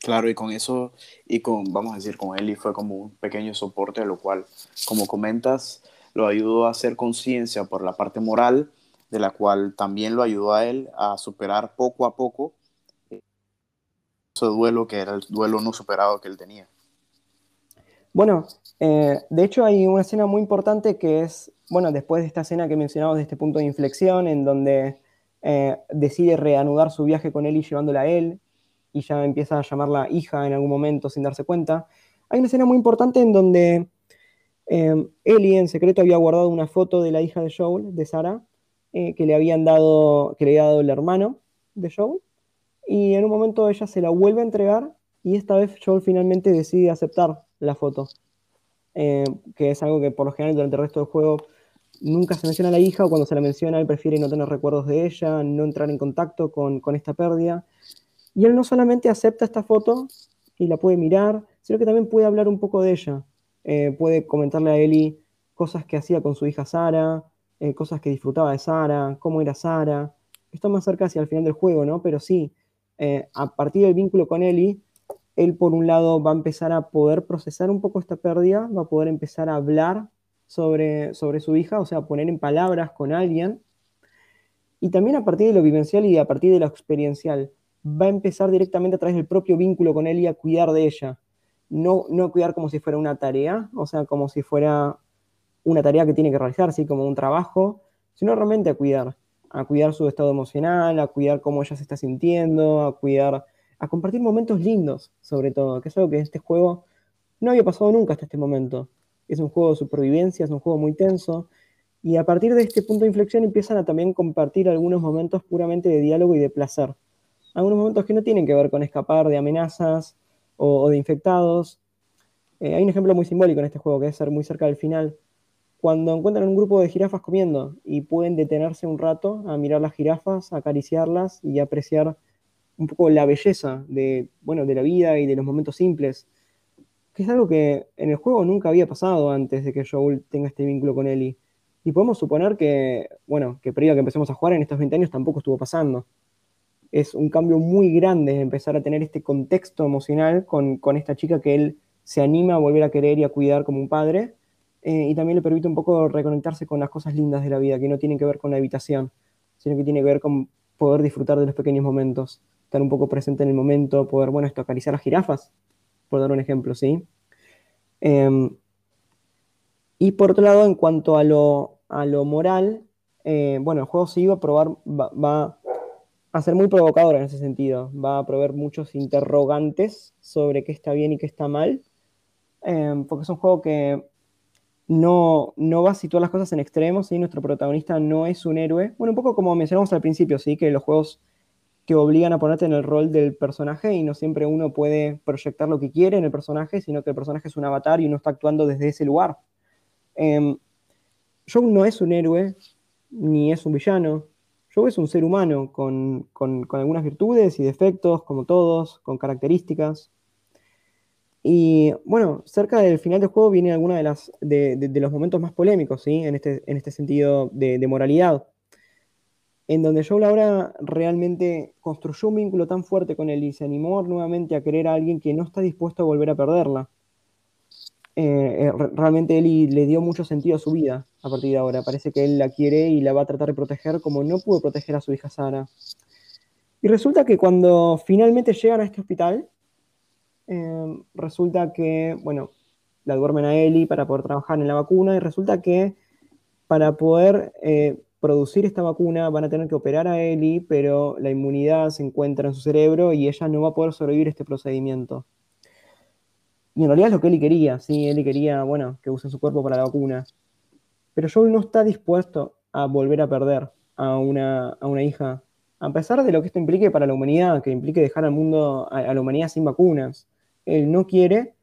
Claro, y con eso, y con, vamos a decir, con Eli fue como un pequeño soporte, lo cual, como comentas, lo ayudó a hacer conciencia por la parte moral, de la cual también lo ayudó a él a superar poco a poco ese duelo que era el duelo no superado que él tenía. Bueno, eh, de hecho hay una escena muy importante que es, bueno, después de esta escena que mencionamos de este punto de inflexión, en donde eh, decide reanudar su viaje con y llevándola a él, y ya empieza a llamarla hija en algún momento sin darse cuenta. Hay una escena muy importante en donde eh, Ellie en secreto había guardado una foto de la hija de Joel, de Sara, que le habían dado, que le había dado el hermano de Joel, y en un momento ella se la vuelve a entregar y esta vez Joel finalmente decide aceptar la foto. eh, que es algo que por lo general durante el resto del juego nunca se menciona a la hija o cuando se la menciona él prefiere no tener recuerdos de ella, no entrar en contacto con, esta pérdida. Y él no solamente acepta esta foto y la puede mirar, sino que también puede hablar un poco de ella. Eh, puede comentarle a Eli cosas que hacía con su hija Sara, eh, cosas que disfrutaba de Sara, cómo era Sara. Esto más cerca hacia el final del juego, ¿no? Pero sí, eh, a partir del vínculo con Eli, él por un lado va a empezar a poder procesar un poco esta pérdida, va a poder empezar a hablar sobre, sobre su hija, o sea, poner en palabras con alguien. Y también a partir de lo vivencial y a partir de lo experiencial, va a empezar directamente a través del propio vínculo con él y a cuidar de ella. No, no cuidar como si fuera una tarea, o sea, como si fuera una tarea que tiene que realizar, así como un trabajo, sino realmente a cuidar, a cuidar su estado emocional, a cuidar cómo ella se está sintiendo, a cuidar, a compartir momentos lindos, sobre todo, que es algo que este juego no había pasado nunca hasta este momento es un juego de supervivencia, es un juego muy tenso, y a partir de este punto de inflexión empiezan a también compartir algunos momentos puramente de diálogo y de placer. Algunos momentos que no tienen que ver con escapar de amenazas o, de infectados. Eh, hay un ejemplo muy simbólico en este juego, que es ser muy cerca del final. Cuando encuentran un grupo de jirafas comiendo y pueden detenerse un rato a mirar las jirafas, acariciarlas y apreciar un poco la belleza de, bueno, de la vida y de los momentos simples que es algo que en el juego nunca había pasado antes de que Joel tenga este vínculo con Ellie. Y podemos suponer que, bueno, que previo a que empecemos a jugar en estos 20 años tampoco estuvo pasando. Es un cambio muy grande empezar a tener este contexto emocional con, esta chica que él se anima a volver a querer y a cuidar como un padre. Eh, y también le permite un poco reconectarse con las cosas lindas de la vida, que no tienen que ver con la habitación, sino que tiene que ver con poder disfrutar de los pequeños momentos, estar un poco presente en el momento, poder, bueno, esto, las jirafas, por dar un ejemplo, ¿sí? Em, y por otro lado, en cuanto a lo, a lo moral, eh, bueno, el juego sí va a probar, va, a ser muy provocador en ese sentido, va a proveer muchos interrogantes sobre qué está bien y qué está mal, em, porque es un juego que no, no va a situar las cosas en extremos, ¿sí? nuestro protagonista no es un héroe, bueno, un poco como mencionamos al principio, ¿sí? que los juegos que obligan a ponerte en el rol del personaje y no siempre uno puede proyectar lo que quiere en el personaje, sino que el personaje es un avatar y uno está actuando desde ese lugar. Eh, Joe no es un héroe, ni es un villano. Joe es un ser humano con, algunas virtudes y defectos, como todos, con características. Y bueno, cerca del final del juego viene alguna de, las, de, los momentos más polémicos, ¿sí? En este, en este sentido de moralidad en donde Joe Laura realmente construyó un vínculo tan fuerte con él y se animó nuevamente a querer a alguien que no está dispuesto a volver a perderla. Eh, eh, realmente él le dio mucho sentido a su vida a partir de ahora. Parece que él la quiere y la va a tratar de proteger como no pudo proteger a su hija Sara. Y resulta que cuando finalmente llegan a este hospital, eh, resulta que, bueno, la duermen a Ellie para poder trabajar en la vacuna y resulta que para poder producir esta vacuna, van a tener que operar a Ellie, pero la inmunidad se encuentra en su cerebro y ella no va a poder sobrevivir este procedimiento. Y en realidad es lo que Ellie quería, sí, Ellie quería, bueno, que use su cuerpo para la vacuna. Pero Joel no está dispuesto a volver a perder a una, a una hija, a pesar de lo que esto implique para la humanidad, que implique dejar al mundo, a, a la humanidad sin vacunas. Él no quiere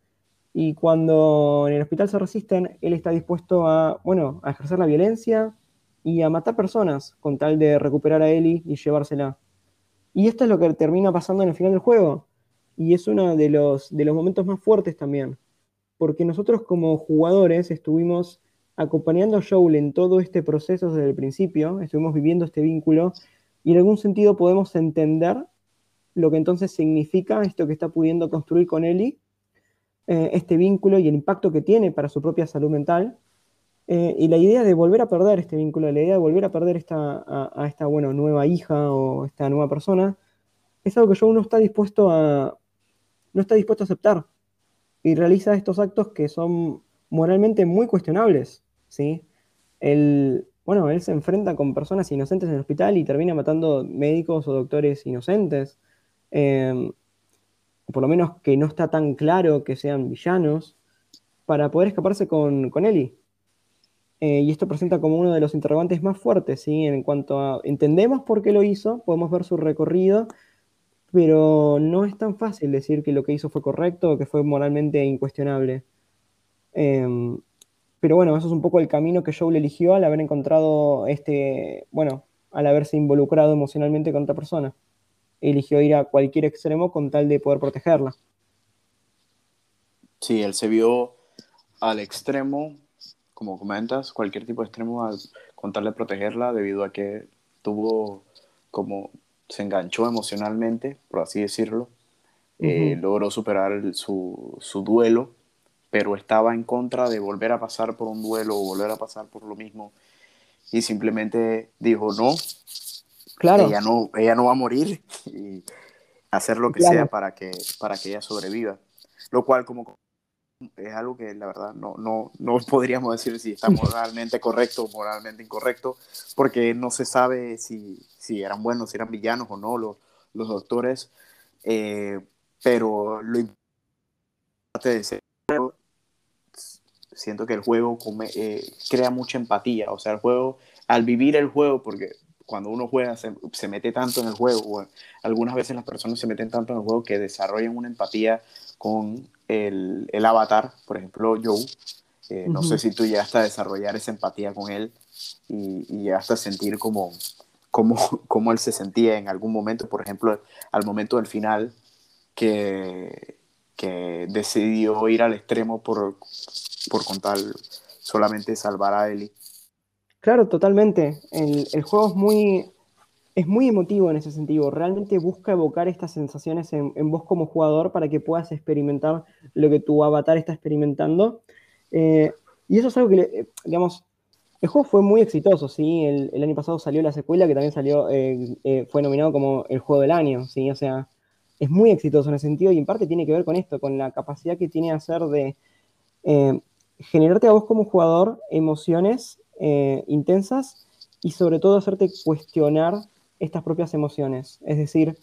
y cuando en el hospital se resisten, él está dispuesto a, bueno, a ejercer la violencia, y a matar personas con tal de recuperar a Ellie y llevársela. Y esto es lo que termina pasando en el final del juego. Y es uno de los, de los momentos más fuertes también. Porque nosotros como jugadores estuvimos acompañando a Joel en todo este proceso desde el principio, estuvimos viviendo este vínculo y en algún sentido podemos entender lo que entonces significa esto que está pudiendo construir con Ellie, eh, este vínculo y el impacto que tiene para su propia salud mental eh, y la idea de volver a perder este vínculo, la idea de volver a perder esta, a, esta bueno, nueva hija o esta nueva persona, es algo que yo no está dispuesto a, no está dispuesto a aceptar. Y realiza estos actos que son moralmente muy cuestionables. ¿sí? Él, bueno, él se enfrenta con personas inocentes en el hospital y termina matando médicos o doctores inocentes. Eh, por lo menos que no está tan claro que sean villanos, para poder escaparse con, con Ellie. Eh, y esto presenta como uno de los interrogantes más fuertes, ¿sí? En cuanto a, entendemos por qué lo hizo, podemos ver su recorrido, pero no es tan fácil decir que lo que hizo fue correcto o que fue moralmente incuestionable. Em, pero bueno, eso es un poco el camino que Joel eligió al haber encontrado este, bueno, al haberse involucrado emocionalmente con otra persona. Eligió ir a cualquier extremo con tal de poder protegerla. Sí, él se vio al extremo, como comentas, cualquier tipo de extremo al, con tal de protegerla debido a que tuvo como se enganchó emocionalmente, por así decirlo, eh, logró superar su, su, duelo, pero estaba en contra de volver a pasar por un duelo o volver a pasar por lo mismo y simplemente dijo no, claro. ella no, ella no va a morir y hacer lo que sea para que, para que ella sobreviva, lo cual como es algo que la verdad no, no, no [LAUGHS] podríamos decir si está moralmente correcto o moralmente incorrecto, porque no se sabe si, si eran buenos, si eran villanos o no los, los doctores, eh, pero lo importante de siento que el juego eh, crea mucha empatía, o sea, el juego, al vivir el juego, porque cuando uno juega se, se, mete tanto en el juego, o algunas veces las personas se meten tanto en el juego que desarrollan una empatía con el, el avatar, por ejemplo, Joe. Eh, no sé si tú llegaste a desarrollar esa empatía con él y, y llegaste a sentir como, como, [LAUGHS] como, él se sentía en algún momento, por ejemplo, al momento del final, que, que decidió ir al extremo por, por contar solamente salvar a Ellie. Claro, totalmente. El, el, juego es muy, es muy emotivo en ese sentido. Realmente busca evocar estas sensaciones en, en, vos como jugador para que puedas experimentar lo que tu avatar está experimentando. Eh, y eso es algo que, digamos, el juego fue muy exitoso, ¿sí? El, el año pasado salió la secuela que también salió, eh, eh, fue nominado como el juego del año, ¿sí? O sea, es muy exitoso en ese sentido y en parte tiene que ver con esto, con la capacidad que tiene hacer de eh, generarte a vos como jugador emociones eh, intensas y sobre todo hacerte cuestionar estas propias emociones. Es decir,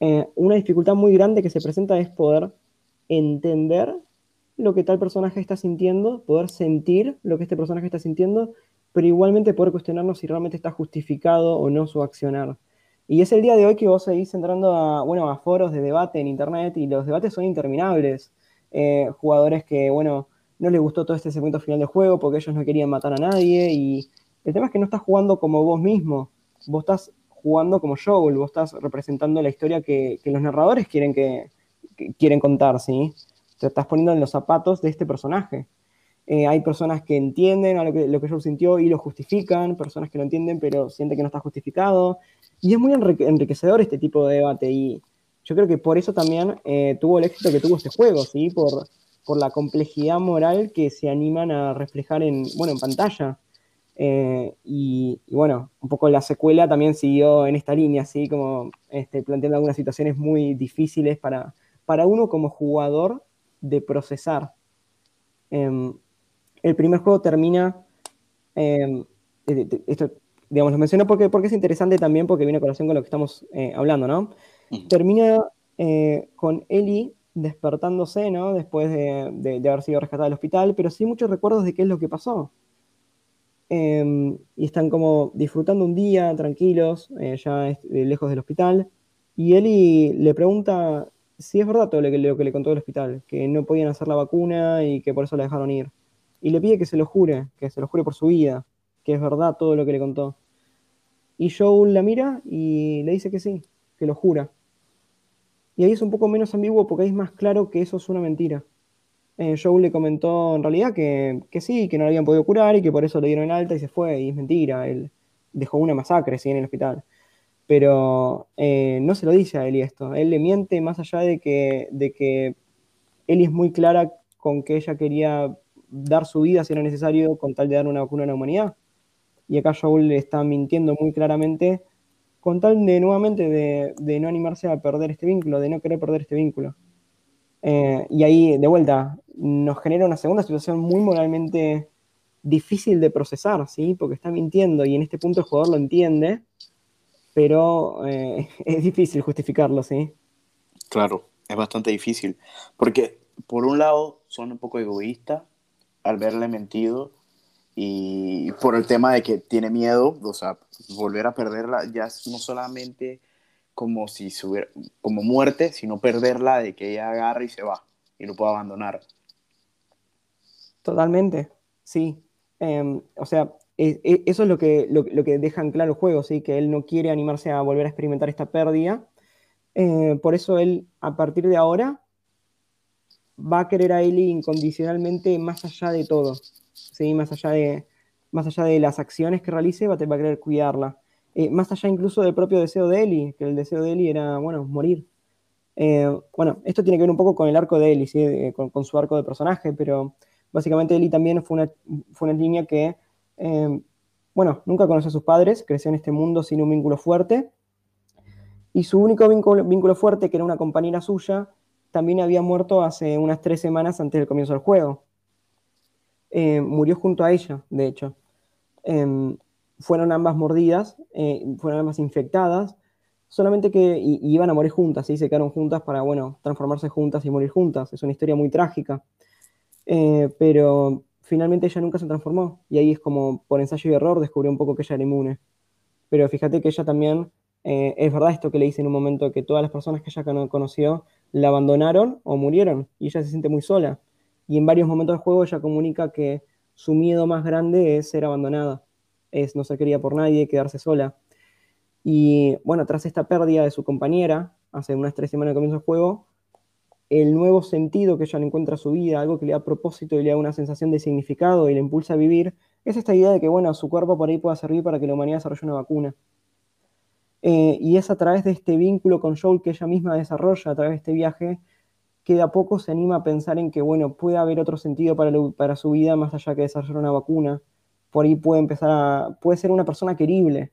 eh, una dificultad muy grande que se presenta es poder entender lo que tal personaje está sintiendo, poder sentir lo que este personaje está sintiendo, pero igualmente poder cuestionarnos si realmente está justificado o no su accionar. Y es el día de hoy que vos seguís entrando a, bueno, a foros de debate en internet y los debates son interminables. Eh, jugadores que, bueno, no les gustó todo este segmento final del juego porque ellos no querían matar a nadie y el tema es que no estás jugando como vos mismo, vos estás jugando como Joel, vos estás representando la historia que, los narradores quieren, que, quieren contar, ¿sí? Te estás poniendo en los zapatos de este personaje. Eh, hay personas que entienden lo que, lo que Joel sintió y lo justifican, personas que lo entienden pero sienten que no está justificado. Y es muy enriquecedor este tipo de debate y yo creo que por eso también eh, tuvo el éxito que tuvo este juego, ¿sí? Por, por la complejidad moral que se animan a reflejar en, bueno, en pantalla. Eh, y, y, bueno, un poco la secuela también siguió en esta línea, así como este, planteando algunas situaciones muy difíciles para, para uno como jugador de procesar. Eh, el primer juego termina, eh, esto digamos, lo menciono porque, porque es interesante también porque viene a colación con lo que estamos eh, hablando, ¿no? Termina eh, con Ellie despertándose, ¿no? Después de, de, de, haber sido rescatada del hospital, pero sí muchos recuerdos de qué es lo que pasó. Eh, y están como disfrutando un día, tranquilos, eh, ya eh, lejos del hospital. Y Eli le pregunta si es verdad todo lo que, que le contó el hospital, que no podían hacer la vacuna y que por eso la dejaron ir. Y le pide que se lo jure, que se lo jure por su vida, que es verdad todo lo que le contó. Y Joel la mira y le dice que sí, que lo jura. Y ahí es un poco menos ambiguo porque ahí es más claro que eso es una mentira. Eh, Joe le comentó en realidad que, que, sí, que no lo habían podido curar y que por eso le dieron el alta y se fue. Y es mentira, él dejó una masacre ¿sí? en el hospital. Pero eh, no se lo dice a Eli esto. Él le miente más allá de que, de que Eli es muy clara con que ella quería dar su vida si era necesario con tal de dar una vacuna a la humanidad. Y acá Joel le está mintiendo muy claramente con tal de nuevamente de, de, no animarse a perder este vínculo, de no querer perder este vínculo. Eh, y ahí, de vuelta, nos genera una segunda situación muy moralmente difícil de procesar, ¿sí? Porque está mintiendo y en este punto el jugador lo entiende, pero eh, [LAUGHS] es difícil justificarlo, ¿sí? Claro, es bastante difícil, porque por un lado son un poco egoístas al verle mentido y por el tema de que tiene miedo, o volver a perderla ya no solamente como si subiera, como muerte, sino perderla de que ella agarre y se va y lo pueda abandonar. Totalmente, sí. Em, o sea, e, e, eso es lo que, lo, que dejan claro el juego, ¿sí? que él no quiere animarse a volver a experimentar esta pérdida. Eh, por eso él, a partir de ahora, va a querer a Ellie incondicionalmente más allá de todo, ¿sí? más, allá de, más allá de las acciones que realice, va a, querer cuidarla. Eh, más allá incluso del propio deseo de Ellie, que el deseo de Ellie era, bueno, morir. Eh, bueno, esto tiene que ver un poco con el arco de Ellie, ¿sí? con, su arco de personaje, pero básicamente Ellie también fue una, fue una niña que Em, bueno, nunca conoció a sus padres, creció en este mundo sin un vínculo fuerte. Y su único vínculo, fuerte, que era una compañera suya, también había muerto hace unas tres semanas antes del comienzo del juego. Em, murió junto a ella, de hecho. Em, fueron ambas mordidas, eh, fueron ambas infectadas, solamente que iban a morir juntas, ¿sí? se quedaron juntas para, bueno, transformarse juntas y morir juntas. Es una historia muy trágica. Eh, pero finalmente ella nunca se transformó. Y ahí es como por ensayo y error descubrió un poco que ella era inmune. Pero fíjate que ella también, eh, es verdad esto que le dice en un momento, que todas las personas que ella conoció la abandonaron o murieron y ella se siente muy sola. Y en varios momentos del juego ella comunica que su miedo más grande es ser abandonada, es no ser querida por nadie, quedarse sola. Y bueno, tras esta pérdida de su compañera, hace unas tres semanas de comienzo del juego, el nuevo sentido que ella le encuentra a su vida, algo que le da propósito y le da una sensación de significado y le impulsa a vivir, es esta idea de que, bueno, su cuerpo por ahí pueda servir para que la humanidad desarrolle una vacuna. Eh, y es a través de este vínculo con Joel que ella misma desarrolla, a través de este viaje, que de a poco se anima a pensar en que, bueno, puede haber otro sentido para, para su vida más allá que desarrollar una vacuna. Por ahí puede empezar a, puede ser una persona querible,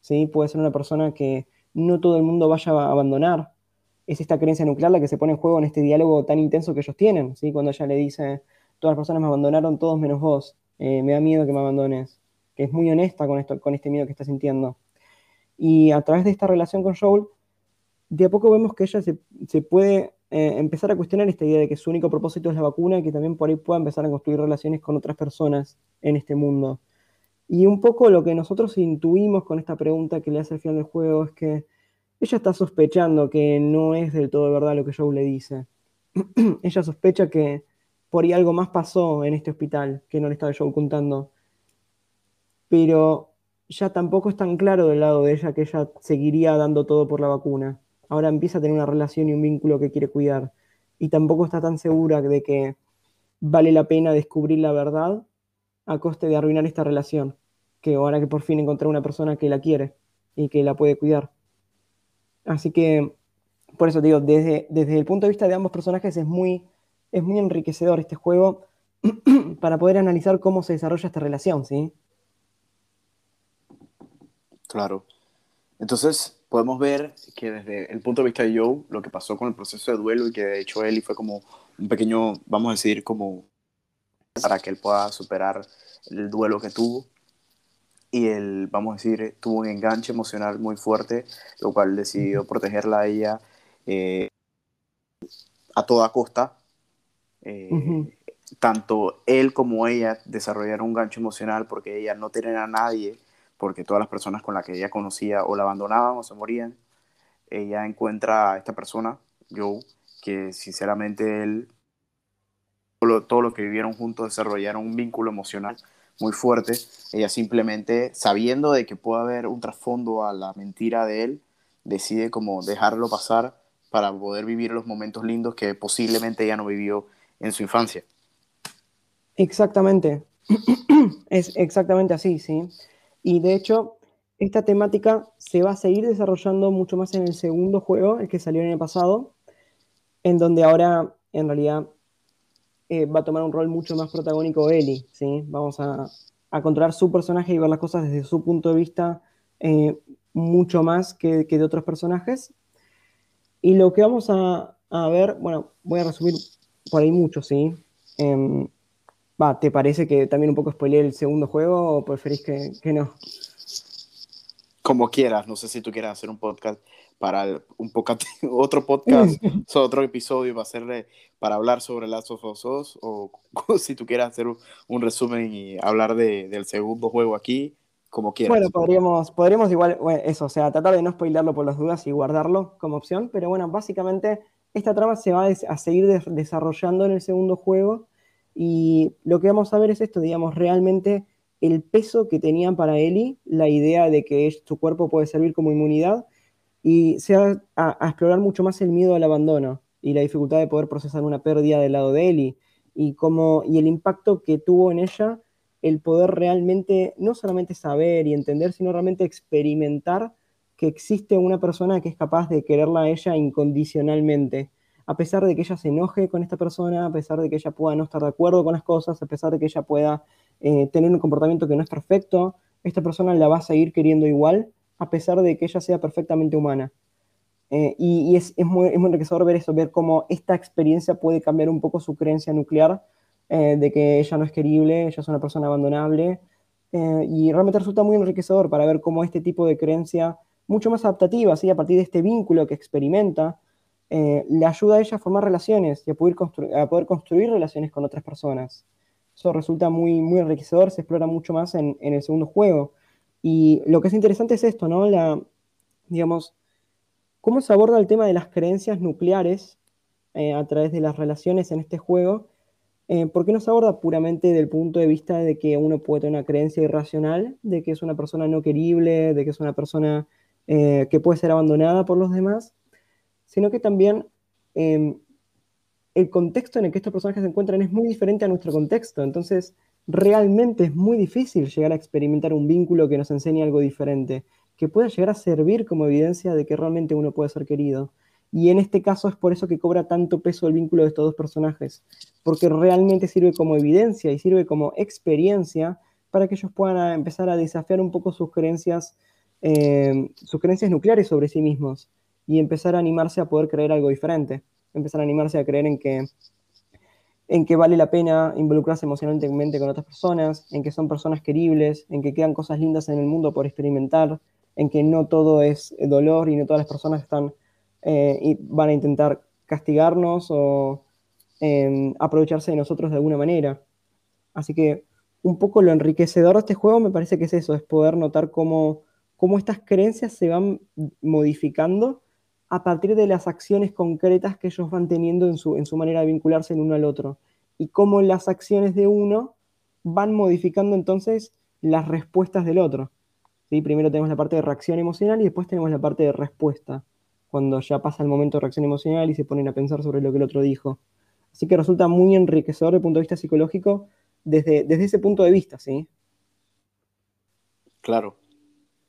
¿sí? Puede ser una persona que no todo el mundo vaya a abandonar, es esta creencia nuclear la que se pone en juego en este diálogo tan intenso que ellos tienen, ¿sí? Cuando ella le dice, todas las personas me abandonaron, todos menos vos, eh, me da miedo que me abandones, que es muy honesta con, esto, con este miedo que está sintiendo. Y a través de esta relación con Joel, de a poco vemos que ella se, puede eh, empezar a cuestionar esta idea de que su único propósito es la vacuna y que también por ahí pueda empezar a construir relaciones con otras personas en este mundo. Y un poco lo que nosotros intuimos con esta pregunta que le hace al final del juego es que ella está sospechando que no es del todo verdad lo que Joe le dice. [CLEARS THROAT] ella sospecha que por ahí algo más pasó en este hospital que no le estaba Joe contando. Pero ya tampoco es tan claro del lado de ella que ella seguiría dando todo por la vacuna. Ahora empieza a tener una relación y un vínculo que quiere cuidar. Y tampoco está tan segura de que vale la pena descubrir la verdad a coste de arruinar esta relación. Que ahora que por fin encontró una persona que la quiere y que la puede cuidar. Así que, por eso digo, desde, desde el punto de vista de ambos personajes es muy, es muy enriquecedor este juego [CLEARS THROAT] para poder analizar cómo se desarrolla esta relación, ¿sí? Claro. Entonces, podemos ver que desde el punto de vista de Joe, lo que pasó con el proceso de duelo y que de hecho Ellie fue como un pequeño, vamos a decir, como para que él pueda superar el duelo que tuvo y él, vamos a decir, tuvo un enganche emocional muy fuerte, lo cual decidió protegerla a ella eh, a toda costa. Eh, tanto él como ella desarrollaron un gancho emocional porque ella no tenía a nadie, porque todas las personas con las que ella conocía o la abandonaban o se morían. Ella encuentra a esta persona, Joe, que sinceramente él, todo lo que vivieron juntos desarrollaron un vínculo emocional muy fuerte. Ella simplemente, sabiendo de que puede haber un trasfondo a la mentira de él, decide como dejarlo pasar para poder vivir los momentos lindos que posiblemente ella no vivió en su infancia. Exactamente. [CLEARS THROAT] es exactamente así, sí. Y de hecho, esta temática se va a seguir desarrollando mucho más en el segundo juego, el que salió en el pasado, en donde ahora en realidad eh, va a tomar un rol mucho más protagónico Ellie, ¿sí? Vamos a, controlar su personaje y ver las cosas desde su punto de vista eh, mucho más que, de otros personajes. Y lo que vamos a, ver, bueno, voy a resumir por ahí mucho, ¿sí? Em, va, ¿te parece que también un poco spoileé el segundo juego o preferís que, que no? Como quieras, no sé si tú quieras hacer un podcast para un poco [LAUGHS] otro podcast, [LAUGHS] otro episodio para hacerle para hablar sobre Last of Us o, [LAUGHS] si tú quieres hacer un, resumen y hablar de, del segundo juego aquí, como quieras. Bueno, podríamos, podríamos igual, eso, o sea, tratar de no spoilerlo por las dudas y guardarlo como opción, pero bueno, básicamente esta trama se va a seguir desarrollando en el segundo juego Y lo que vamos a ver es esto, digamos, realmente el peso que tenían para Ellie, la idea de que su cuerpo puede servir como inmunidad, y se va a, explorar mucho más el miedo al abandono y la dificultad de poder procesar una pérdida del lado de Ellie, y, como, y el impacto que tuvo en ella el poder realmente, no solamente saber y entender, sino realmente experimentar que existe una persona que es capaz de quererla a ella incondicionalmente. A pesar de que ella se enoje con esta persona, a pesar de que ella pueda no estar de acuerdo con las cosas, a pesar de que ella pueda eh, tener un comportamiento que no es perfecto, esta persona la va a seguir queriendo igual, a pesar de que ella sea perfectamente humana. Eh, y, es, muy, enriquecedor ver eso, ver cómo esta experiencia puede cambiar un poco su creencia nuclear eh, de que ella no es querible, ella es una persona abandonable. y realmente resulta muy enriquecedor para ver cómo este tipo de creencia, mucho más adaptativa, ¿sí? a partir de este vínculo que experimenta, eh, le ayuda a ella a formar relaciones y a poder, a poder, construir relaciones con otras personas. Eso resulta muy, muy enriquecedor, se explora mucho más en, el segundo juego. Y lo que es interesante es esto, ¿no? La, digamos, cómo se aborda el tema de las creencias nucleares eh, a través de las relaciones en este juego, eh, ¿por qué no se aborda puramente del punto de vista de que uno puede tener una creencia irracional, de que es una persona no querible, de que es una persona que puede ser abandonada por los demás? sino que también em, el contexto en el que estos personajes se encuentran es muy diferente a nuestro contexto. Entonces, realmente es muy difícil llegar a experimentar un vínculo que nos enseñe algo diferente, que pueda llegar a servir como evidencia de que realmente uno puede ser querido. Y en este caso es por eso que cobra tanto peso el vínculo de estos dos personajes, porque realmente sirve como evidencia y sirve como experiencia para que ellos puedan empezar a desafiar un poco sus creencias, em, sus creencias nucleares sobre sí mismos y empezar a animarse a poder creer algo diferente, empezar a animarse a creer en que, en que vale la pena involucrarse emocionalmente con otras personas, en que son personas queribles, en que quedan cosas lindas en el mundo por experimentar, en que no todo es dolor y no todas las personas están eh, y van a intentar castigarnos o em, aprovecharse de nosotros de alguna manera. Así que un poco lo enriquecedor de este juego me parece que es eso, es poder notar cómo, cómo estas creencias se van modificando a partir de las acciones concretas que ellos van teniendo en su, en su manera de vincularse el uno al otro. Y cómo las acciones de uno van modificando entonces las respuestas del otro. ¿Sí? Primero tenemos la parte de reacción emocional y después tenemos la parte de respuesta, cuando ya pasa el momento de reacción emocional y se ponen a pensar sobre lo que el otro dijo. Así que resulta muy enriquecedor desde el punto de vista psicológico desde, desde ese punto de vista, ¿sí? Claro.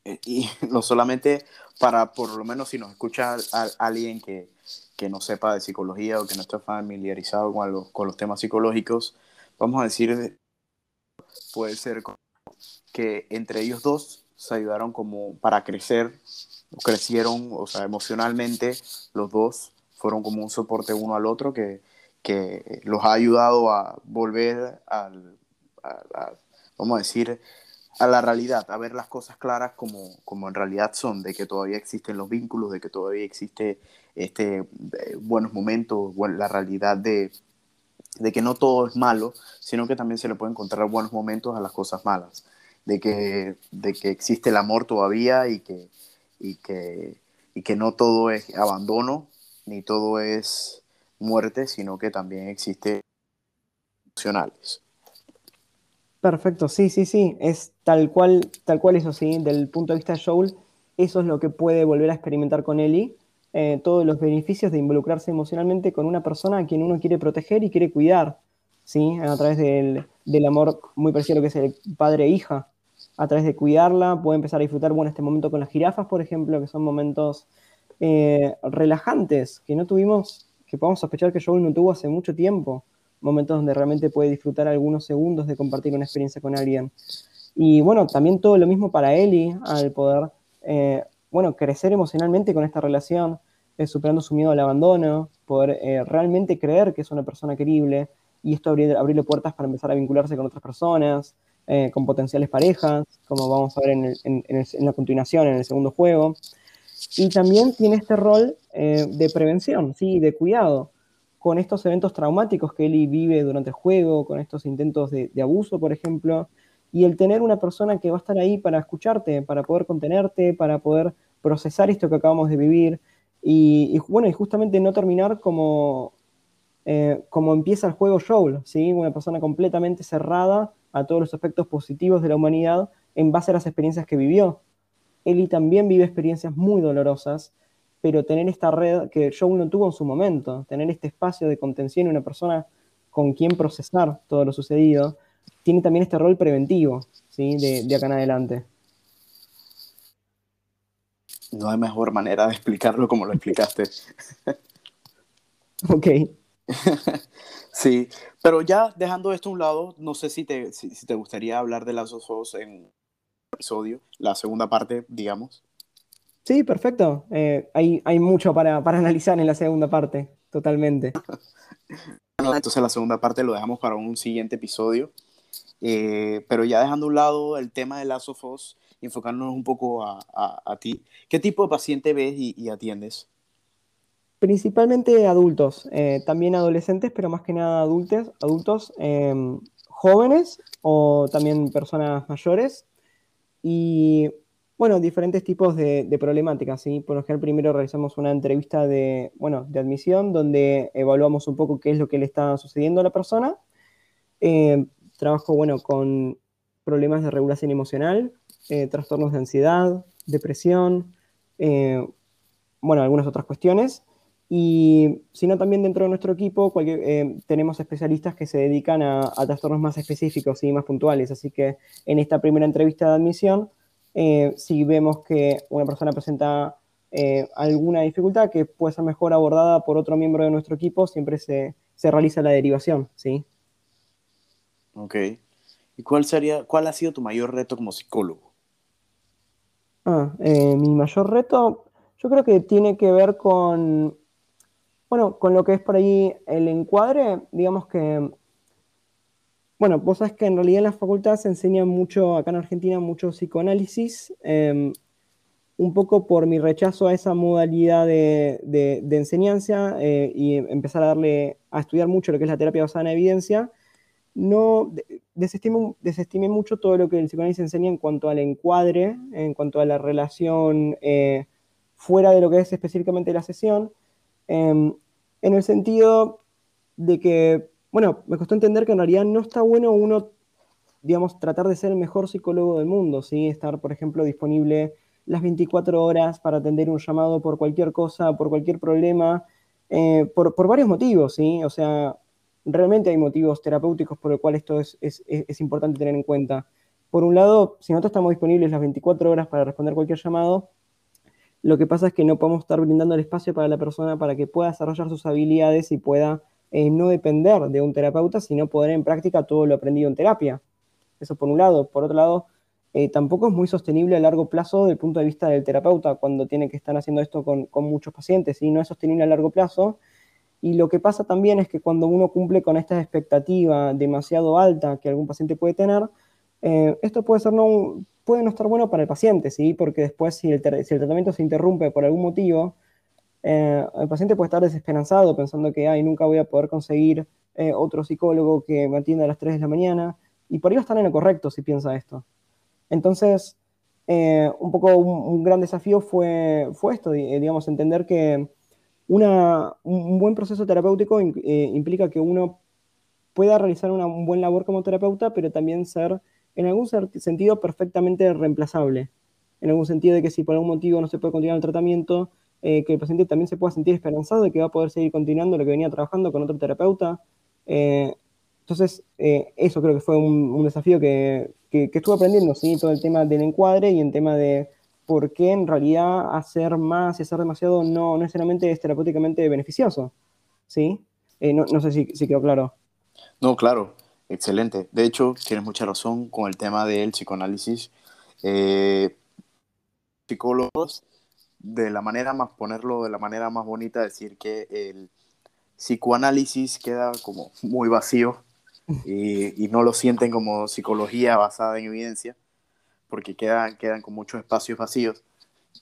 Eh, y [LAUGHS] no solamente para, por lo menos si nos escucha alguien que, que, no sepa de psicología o que no esté familiarizado con, algo, con los temas psicológicos, vamos a decir, puede ser que entre ellos dos se ayudaron como para crecer, crecieron, o sea, emocionalmente los dos fueron como un soporte uno al otro que, que los ha ayudado a volver al, vamos a decir, a la realidad, a ver las cosas claras como, como en realidad son, de que todavía existen los vínculos, de que todavía existe este, eh, buenos momentos, la realidad de, de que no todo es malo, sino que también se le puede encontrar buenos momentos a las cosas malas, de que, de que existe el amor todavía y que, y, que, y que no todo es abandono, ni todo es muerte, sino que también existe emocionales. Perfecto, sí, sí, sí, es tal cual, tal cual eso sí, del punto de vista de Joel, eso es lo que puede volver a experimentar con Ellie, eh, todos los beneficios de involucrarse emocionalmente con una persona a quien uno quiere proteger y quiere cuidar, ¿sí? A través del, amor muy parecido a que es el padre e hija, a través de cuidarla, puede empezar a disfrutar, bueno, este momento con las jirafas, por ejemplo, que son momentos eh, relajantes, que no tuvimos, que podemos sospechar que Joel no tuvo hace mucho tiempo momentos donde realmente puede disfrutar algunos segundos de compartir una experiencia con alguien. Y bueno, también todo lo mismo para Eli, al poder, eh, bueno, crecer emocionalmente con esta relación, eh, superando su miedo al abandono, poder eh, realmente creer que es una persona querible, y esto abrir, abrirle puertas para empezar a vincularse con otras personas, con potenciales parejas, como vamos a ver en, en, la continuación, en el segundo juego. Y también tiene este rol de prevención, ¿sí? de cuidado con estos eventos traumáticos que Eli vive durante el juego, con estos intentos de, abuso, por ejemplo, y el tener una persona que va a estar ahí para escucharte, para poder contenerte, para poder procesar esto que acabamos de vivir, y, bueno, y justamente no terminar como, eh, como empieza el juego Joel, ¿sí? una persona completamente cerrada a todos los aspectos positivos de la humanidad en base a las experiencias que vivió. Ellie también vive experiencias muy dolorosas, pero tener esta red que Joel no tuvo en su momento, tener este espacio de contención y una persona con quien procesar todo lo sucedido, tiene también este rol preventivo, ¿sí? de, de acá en adelante. No hay mejor manera de explicarlo como lo explicaste. [LAUGHS] ok. [LAUGHS] sí, pero ya dejando esto a un lado, no sé si te, si, te gustaría hablar de las dos en episodio, la segunda parte, digamos. Sí, perfecto. Eh, hay, hay, mucho para, para, analizar en la segunda parte, totalmente. [LAUGHS] entonces la segunda parte lo dejamos para un siguiente episodio. Eh, pero ya dejando a un lado el tema de Last of Us, enfocándonos un poco a, a, ti, ¿qué tipo de paciente ves y, y atiendes? Principalmente adultos, eh, también adolescentes, pero más que nada adultos, adultos em, jóvenes o también personas mayores. Y bueno, diferentes tipos de, problemáticas. ¿sí? Por ejemplo, primero realizamos una entrevista de, bueno, de admisión donde evaluamos un poco qué es lo que le está sucediendo a la persona. Em, trabajo bueno, con problemas de regulación emocional, eh, trastornos de ansiedad, depresión, eh, bueno, algunas otras cuestiones. Y sino también dentro de nuestro equipo eh, tenemos especialistas que se dedican a, trastornos más específicos y más puntuales. Así que en esta primera entrevista de admisión, eh, si vemos que una persona presenta eh, alguna dificultad que puede ser mejor abordada por otro miembro de nuestro equipo, siempre se, se realiza la derivación, ¿sí? Ok. ¿Y cuál, sería, cuál ha sido tu mayor reto como psicólogo? Ah, mi mayor reto, yo creo que tiene que ver con bueno, con lo que es por ahí el encuadre, digamos que, bueno, vos sabés que en realidad en la facultad se enseña mucho, acá en Argentina, mucho psicoanálisis, em, un poco por mi rechazo a esa modalidad de, enseñanza eh, y empezar a darle, a estudiar mucho lo que es la terapia basada en evidencia, no desestimé, mucho todo lo que el psicoanálisis enseña en cuanto al encuadre, en cuanto a la relación eh, fuera de lo que es específicamente la sesión, em, en el sentido de que, bueno, me costó entender que en realidad no está bueno uno, digamos, tratar de ser el mejor psicólogo del mundo, ¿sí? Estar, por ejemplo, disponible las 24 horas para atender un llamado por cualquier cosa, por cualquier problema, eh, por, varios motivos, ¿sí? O sea, realmente hay motivos terapéuticos por los cuales esto es, es, importante tener en cuenta. Por un lado, si nosotros estamos disponibles las 24 horas para responder cualquier llamado, lo que pasa es que no podemos estar brindando el espacio para la persona para que pueda desarrollar sus habilidades y pueda eh, no depender de un terapeuta, sino poner en práctica todo lo aprendido en terapia. Eso por un lado. Por otro lado, eh, tampoco es muy sostenible a largo plazo desde el punto de vista del terapeuta cuando tiene que estar haciendo esto con, muchos pacientes y no es sostenible a largo plazo. Y lo que pasa también es que cuando uno cumple con esta expectativa demasiado alta que algún paciente puede tener, eh, esto puede, ser no, puede no estar bueno para el paciente, ¿sí? Porque después, si el, tratamiento se interrumpe por algún motivo, eh, el paciente puede estar desesperanzado pensando que, ay, nunca voy a poder conseguir eh, otro psicólogo que me atienda a las 3 de la mañana, y por ahí va a estar en lo correcto si piensa esto. Entonces, eh, un poco un, gran desafío fue, fue esto, digamos, entender que una, un buen proceso terapéutico implica que uno pueda realizar una un buen labor como terapeuta, pero también ser en algún sentido perfectamente reemplazable. En algún sentido de que si por algún motivo no se puede continuar el tratamiento, eh, que el paciente también se pueda sentir esperanzado de que va a poder seguir continuando lo que venía trabajando con otro terapeuta. Eh, entonces, eh, eso creo que fue un, desafío que, que, estuve aprendiendo, ¿sí? todo el tema del encuadre y el tema de por qué en realidad hacer más y hacer demasiado no, necesariamente es terapéuticamente beneficioso. ¿sí? No, no, sé si, si quedó claro. No, claro. Excelente. De hecho, tienes mucha razón con el tema del psicoanálisis. Eh, psicólogos, de la manera más, ponerlo de la manera más bonita, decir que el psicoanálisis queda como muy vacío [LAUGHS] y, no lo sienten como psicología basada en evidencia, porque quedan, quedan con muchos espacios vacíos.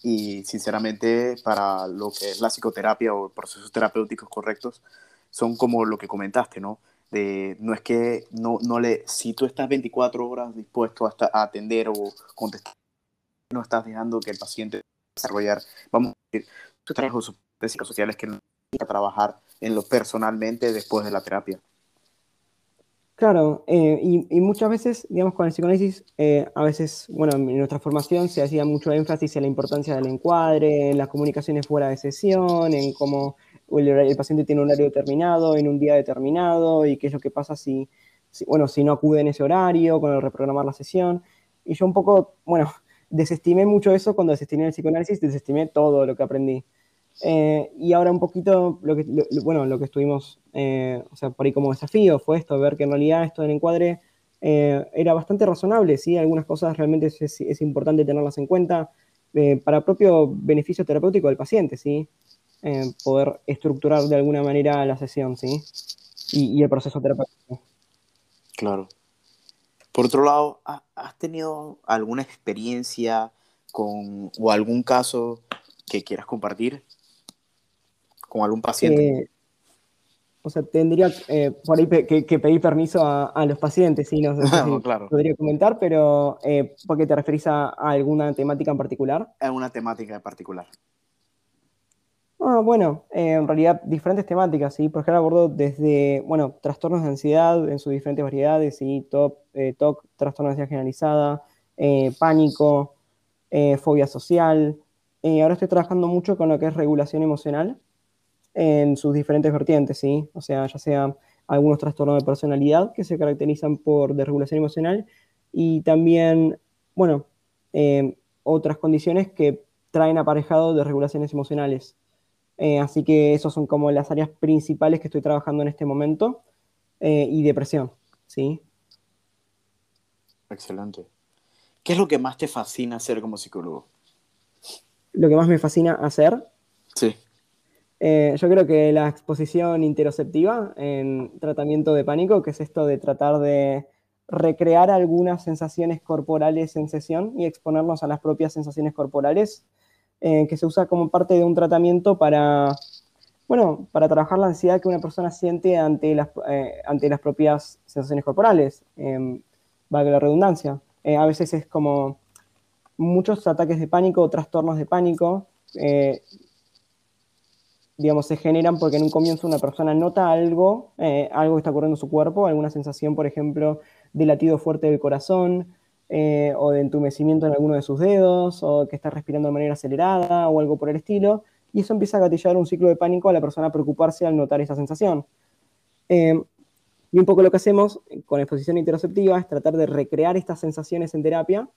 Y sinceramente, para lo que es la psicoterapia o procesos terapéuticos correctos, son como lo que comentaste, ¿no? no es que no, no le, si tú estás 24 horas dispuesto a, a atender o contestar, no estás dejando que el paciente desarrollar, vamos a decir, sus trabajos psicosociales que no a trabajar en lo personalmente después de la terapia. Claro, eh, y, muchas veces, digamos, con el psicoanálisis, eh, a veces, bueno, en nuestra formación se hacía mucho énfasis en la importancia del encuadre, en las comunicaciones fuera de sesión, en cómo el, paciente tiene un horario determinado, en un día determinado, y qué es lo que pasa si, bueno, si no acude en ese horario, con el reprogramar la sesión. Y yo un poco, bueno, desestimé mucho eso cuando desestimé el psicoanálisis, desestimé todo lo que aprendí. Eh, y ahora un poquito, lo que, bueno, lo que estuvimos, eh, o sea, por ahí como desafío fue esto, ver que en realidad esto del encuadre eh, era bastante razonable, ¿sí? Algunas cosas realmente es, importante tenerlas en cuenta para propio beneficio terapéutico del paciente, ¿sí? poder estructurar de alguna manera la sesión, ¿sí? Y, y el proceso terapéutico. Claro. Por otro lado, ¿has tenido alguna experiencia con, o algún caso que quieras compartir? con algún paciente? Eh, o sea, tendría eh, por ahí que, pedir permiso a, los pacientes, ¿sí? No sé [LAUGHS] si claro. podría comentar, pero eh, ¿por qué te referís a, alguna temática en particular? A una temática en particular. Ah, bueno, en realidad diferentes temáticas, ¿sí? Por ejemplo, abordo desde, bueno, trastornos de ansiedad en sus diferentes variedades, ¿sí? TOC, TOC trastorno de ansiedad generalizada, pánico, fobia social. ahora estoy trabajando mucho con lo que es regulación emocional, en sus diferentes vertientes, ¿sí? O sea, ya sea algunos trastornos de personalidad que se caracterizan por desregulación emocional y también, bueno, eh, otras condiciones que traen aparejado desregulaciones emocionales. Eh, así que esas son como las áreas principales que estoy trabajando en este momento eh, y depresión, ¿sí? Excelente. ¿Qué es lo que más te fascina hacer como psicólogo? Lo que más me fascina hacer. Sí. Eh, yo creo que la exposición interoceptiva en tratamiento de pánico, que es esto de tratar de recrear algunas sensaciones corporales en sesión y exponernos a las propias sensaciones corporales, eh, que se usa como parte de un tratamiento para, bueno, para trabajar la ansiedad que una persona siente ante las, eh, ante las propias sensaciones corporales, valga la redundancia. a veces es como muchos ataques de pánico o trastornos de pánico digamos, se generan porque en un comienzo una persona nota algo, eh, algo que está ocurriendo en su cuerpo, alguna sensación, por ejemplo, de latido fuerte del corazón, eh, o de entumecimiento en alguno de sus dedos, o que está respirando de manera acelerada, o algo por el estilo, y eso empieza a gatillar un ciclo de pánico a la persona a preocuparse al notar esa sensación. Eh, y un poco lo que hacemos con exposición interoceptiva es tratar de recrear estas sensaciones en terapia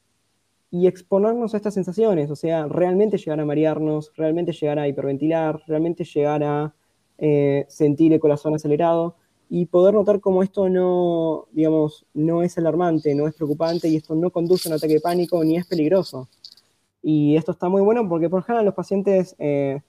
y exponernos a estas sensaciones, o sea, realmente llegar a marearnos, realmente llegar a hiperventilar, realmente llegar a eh, sentir el corazón acelerado y poder notar cómo esto no, digamos, no es alarmante, no es preocupante y esto no conduce a un ataque de pánico ni es peligroso. Y esto está muy bueno porque por lo general los pacientes eh,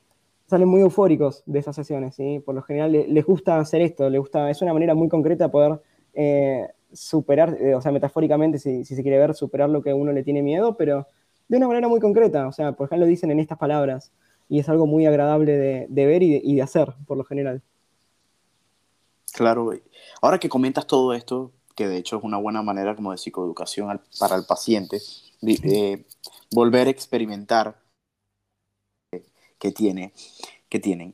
salen muy eufóricos de esas sesiones, ¿sí? Por lo general les, gusta hacer esto, les gusta, es una manera muy concreta de poder eh, superar, eh, o sea, metafóricamente, si, se quiere ver, superar lo que uno le tiene miedo, pero de una manera muy concreta. O sea, por ejemplo, lo dicen en estas palabras y es algo muy agradable de, ver y de, hacer, por lo general. Claro, ahora que comentas todo esto, que de hecho es una buena manera como de psicoeducación para el paciente, de, volver a experimentar que, tiene, que tienen.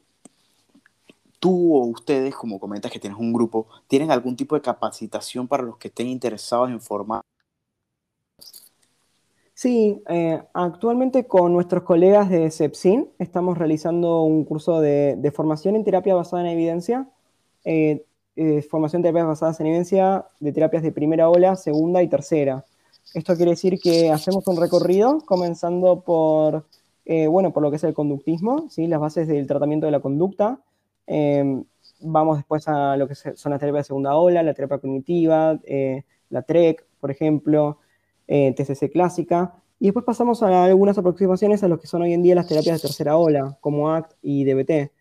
Tú o ustedes, como comentas que tienes un grupo, ¿tienen algún tipo de capacitación para los que estén interesados en formar? Sí, eh, actualmente con nuestros colegas de CEPSIN estamos realizando un curso de, formación en terapia basada en evidencia, eh, eh, formación de terapias basadas en evidencia de terapias de primera ola, segunda y tercera. Esto quiere decir que hacemos un recorrido comenzando por, bueno, por lo que es el conductismo, ¿sí? las bases del tratamiento de la conducta, Em, vamos después a lo que son las terapias de segunda ola, la terapia cognitiva, eh, la TREC, por ejemplo, eh, TCC clásica. Y después pasamos a algunas aproximaciones a lo que son hoy en día las terapias de tercera ola, como ACT y DBT.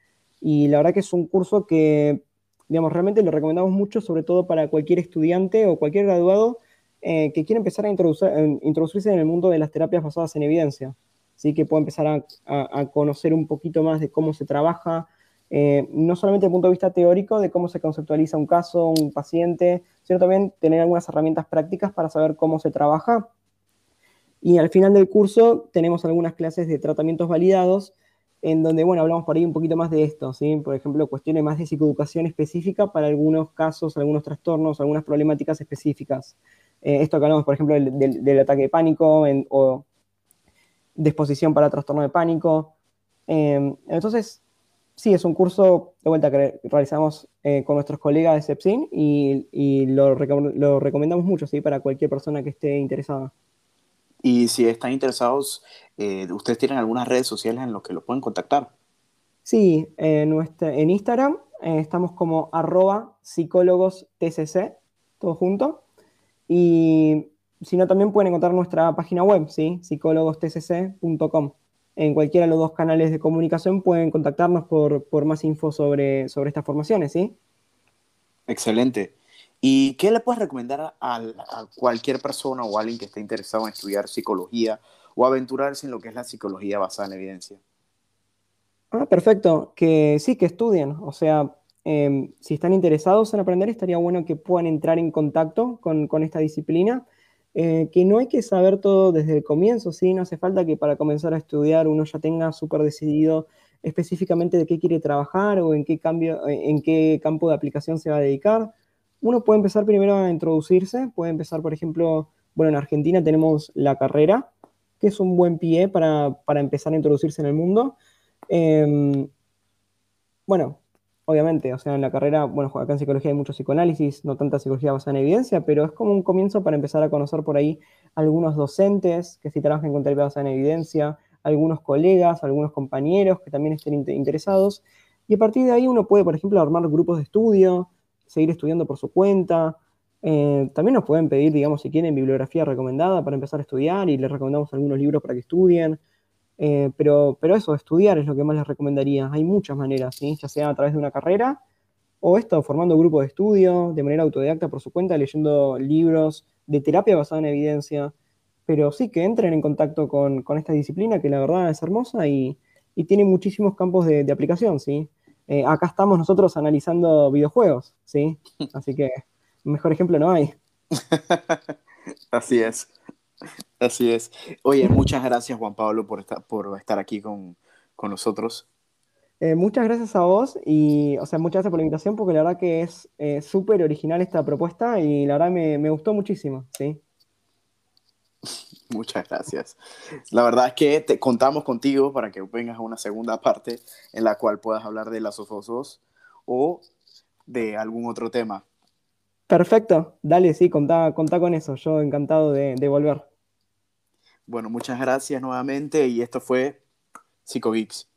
Y la verdad que es un curso que, digamos, realmente lo recomendamos mucho, sobre todo para cualquier estudiante o cualquier graduado eh, que quiera empezar a introducirse en el mundo de las terapias basadas en evidencia. Así que pueda empezar a, conocer un poquito más de cómo se trabaja, eh, no solamente desde el punto de vista teórico de cómo se conceptualiza un caso, un paciente, sino también tener algunas herramientas prácticas para saber cómo se trabaja. Y al final del curso tenemos algunas clases de tratamientos validados en donde, bueno, hablamos por ahí un poquito más de esto, ¿sí? Por ejemplo, cuestiones más de psicoeducación específica para algunos casos, algunos trastornos, algunas problemáticas específicas. Eh, esto que hablamos, por ejemplo, del, ataque de pánico o disposición para trastorno de pánico. Em, entonces, sí, es un curso de vuelta que realizamos eh, con nuestros colegas de CEPSIN y, lo, lo, recomendamos mucho, ¿sí? Para cualquier persona que esté interesada. Y si están interesados, eh, ¿ustedes tienen algunas redes sociales en las que lo pueden contactar? Sí, en Instagram eh, estamos como arroba psicólogos TCC, todo junto. Y si no, también pueden encontrar nuestra página web, ¿sí? psicólogostcc.com. En cualquiera de los dos canales de comunicación pueden contactarnos por, por más info sobre, sobre estas formaciones, ¿sí? Excelente. ¿Y qué le puedes recomendar a, cualquier persona o alguien que esté interesado en estudiar psicología o aventurarse en lo que es la psicología basada en evidencia? Ah, perfecto. Que sí, que estudien. O sea, em, si están interesados en aprender, estaría bueno que puedan entrar en contacto con, esta disciplina. Eh, que no hay que saber todo desde el comienzo, ¿sí? No hace falta que para comenzar a estudiar uno ya tenga súper decidido específicamente de qué quiere trabajar o en qué, cambio, en qué campo de aplicación se va a dedicar uno puede empezar primero a introducirse, puede empezar, por ejemplo, bueno, en Argentina tenemos la carrera, que es un buen pie para, empezar a introducirse en el mundo. Em, bueno, obviamente, o sea, en la carrera, bueno, acá en psicología hay mucho psicoanálisis, no tanta psicología basada en evidencia, pero es como un comienzo para empezar a conocer por ahí algunos docentes que sí trabajan con terapia basada en evidencia, algunos colegas, algunos compañeros que también estén interesados. Y a partir de ahí uno puede, por ejemplo, armar grupos de estudio, seguir estudiando por su cuenta. Eh, también nos pueden pedir, digamos, si quieren bibliografía recomendada para empezar a estudiar y les recomendamos algunos libros para que estudien. Eh, pero, pero eso, estudiar es lo que más les recomendaría. Hay muchas maneras, ya sea a través de una carrera o esto, formando grupos de estudio, de manera autodidacta por su cuenta, leyendo libros de terapia basada en evidencia. Pero sí, que entren en contacto con, esta disciplina que la verdad es hermosa y, tiene muchísimos campos de aplicación, ¿sí? Eh, acá estamos nosotros analizando videojuegos, ¿sí? [LAUGHS] Así que mejor ejemplo no hay. [LAUGHS] Así es. Así es. Oye, muchas gracias Juan Pablo por estar, por estar aquí con, nosotros. Eh, muchas gracias a vos y, o sea, muchas gracias por la invitación porque la verdad que es eh, súper original esta propuesta y la verdad me, me gustó muchísimo, ¿sí? Muchas gracias. La verdad es que te, contamos contigo para que vengas a una segunda parte en la cual puedas hablar de las osos o de algún otro tema. Perfecto, dale, sí, contá, con eso. Yo encantado de, de volver. Bueno, muchas gracias nuevamente y esto fue PsicoVix.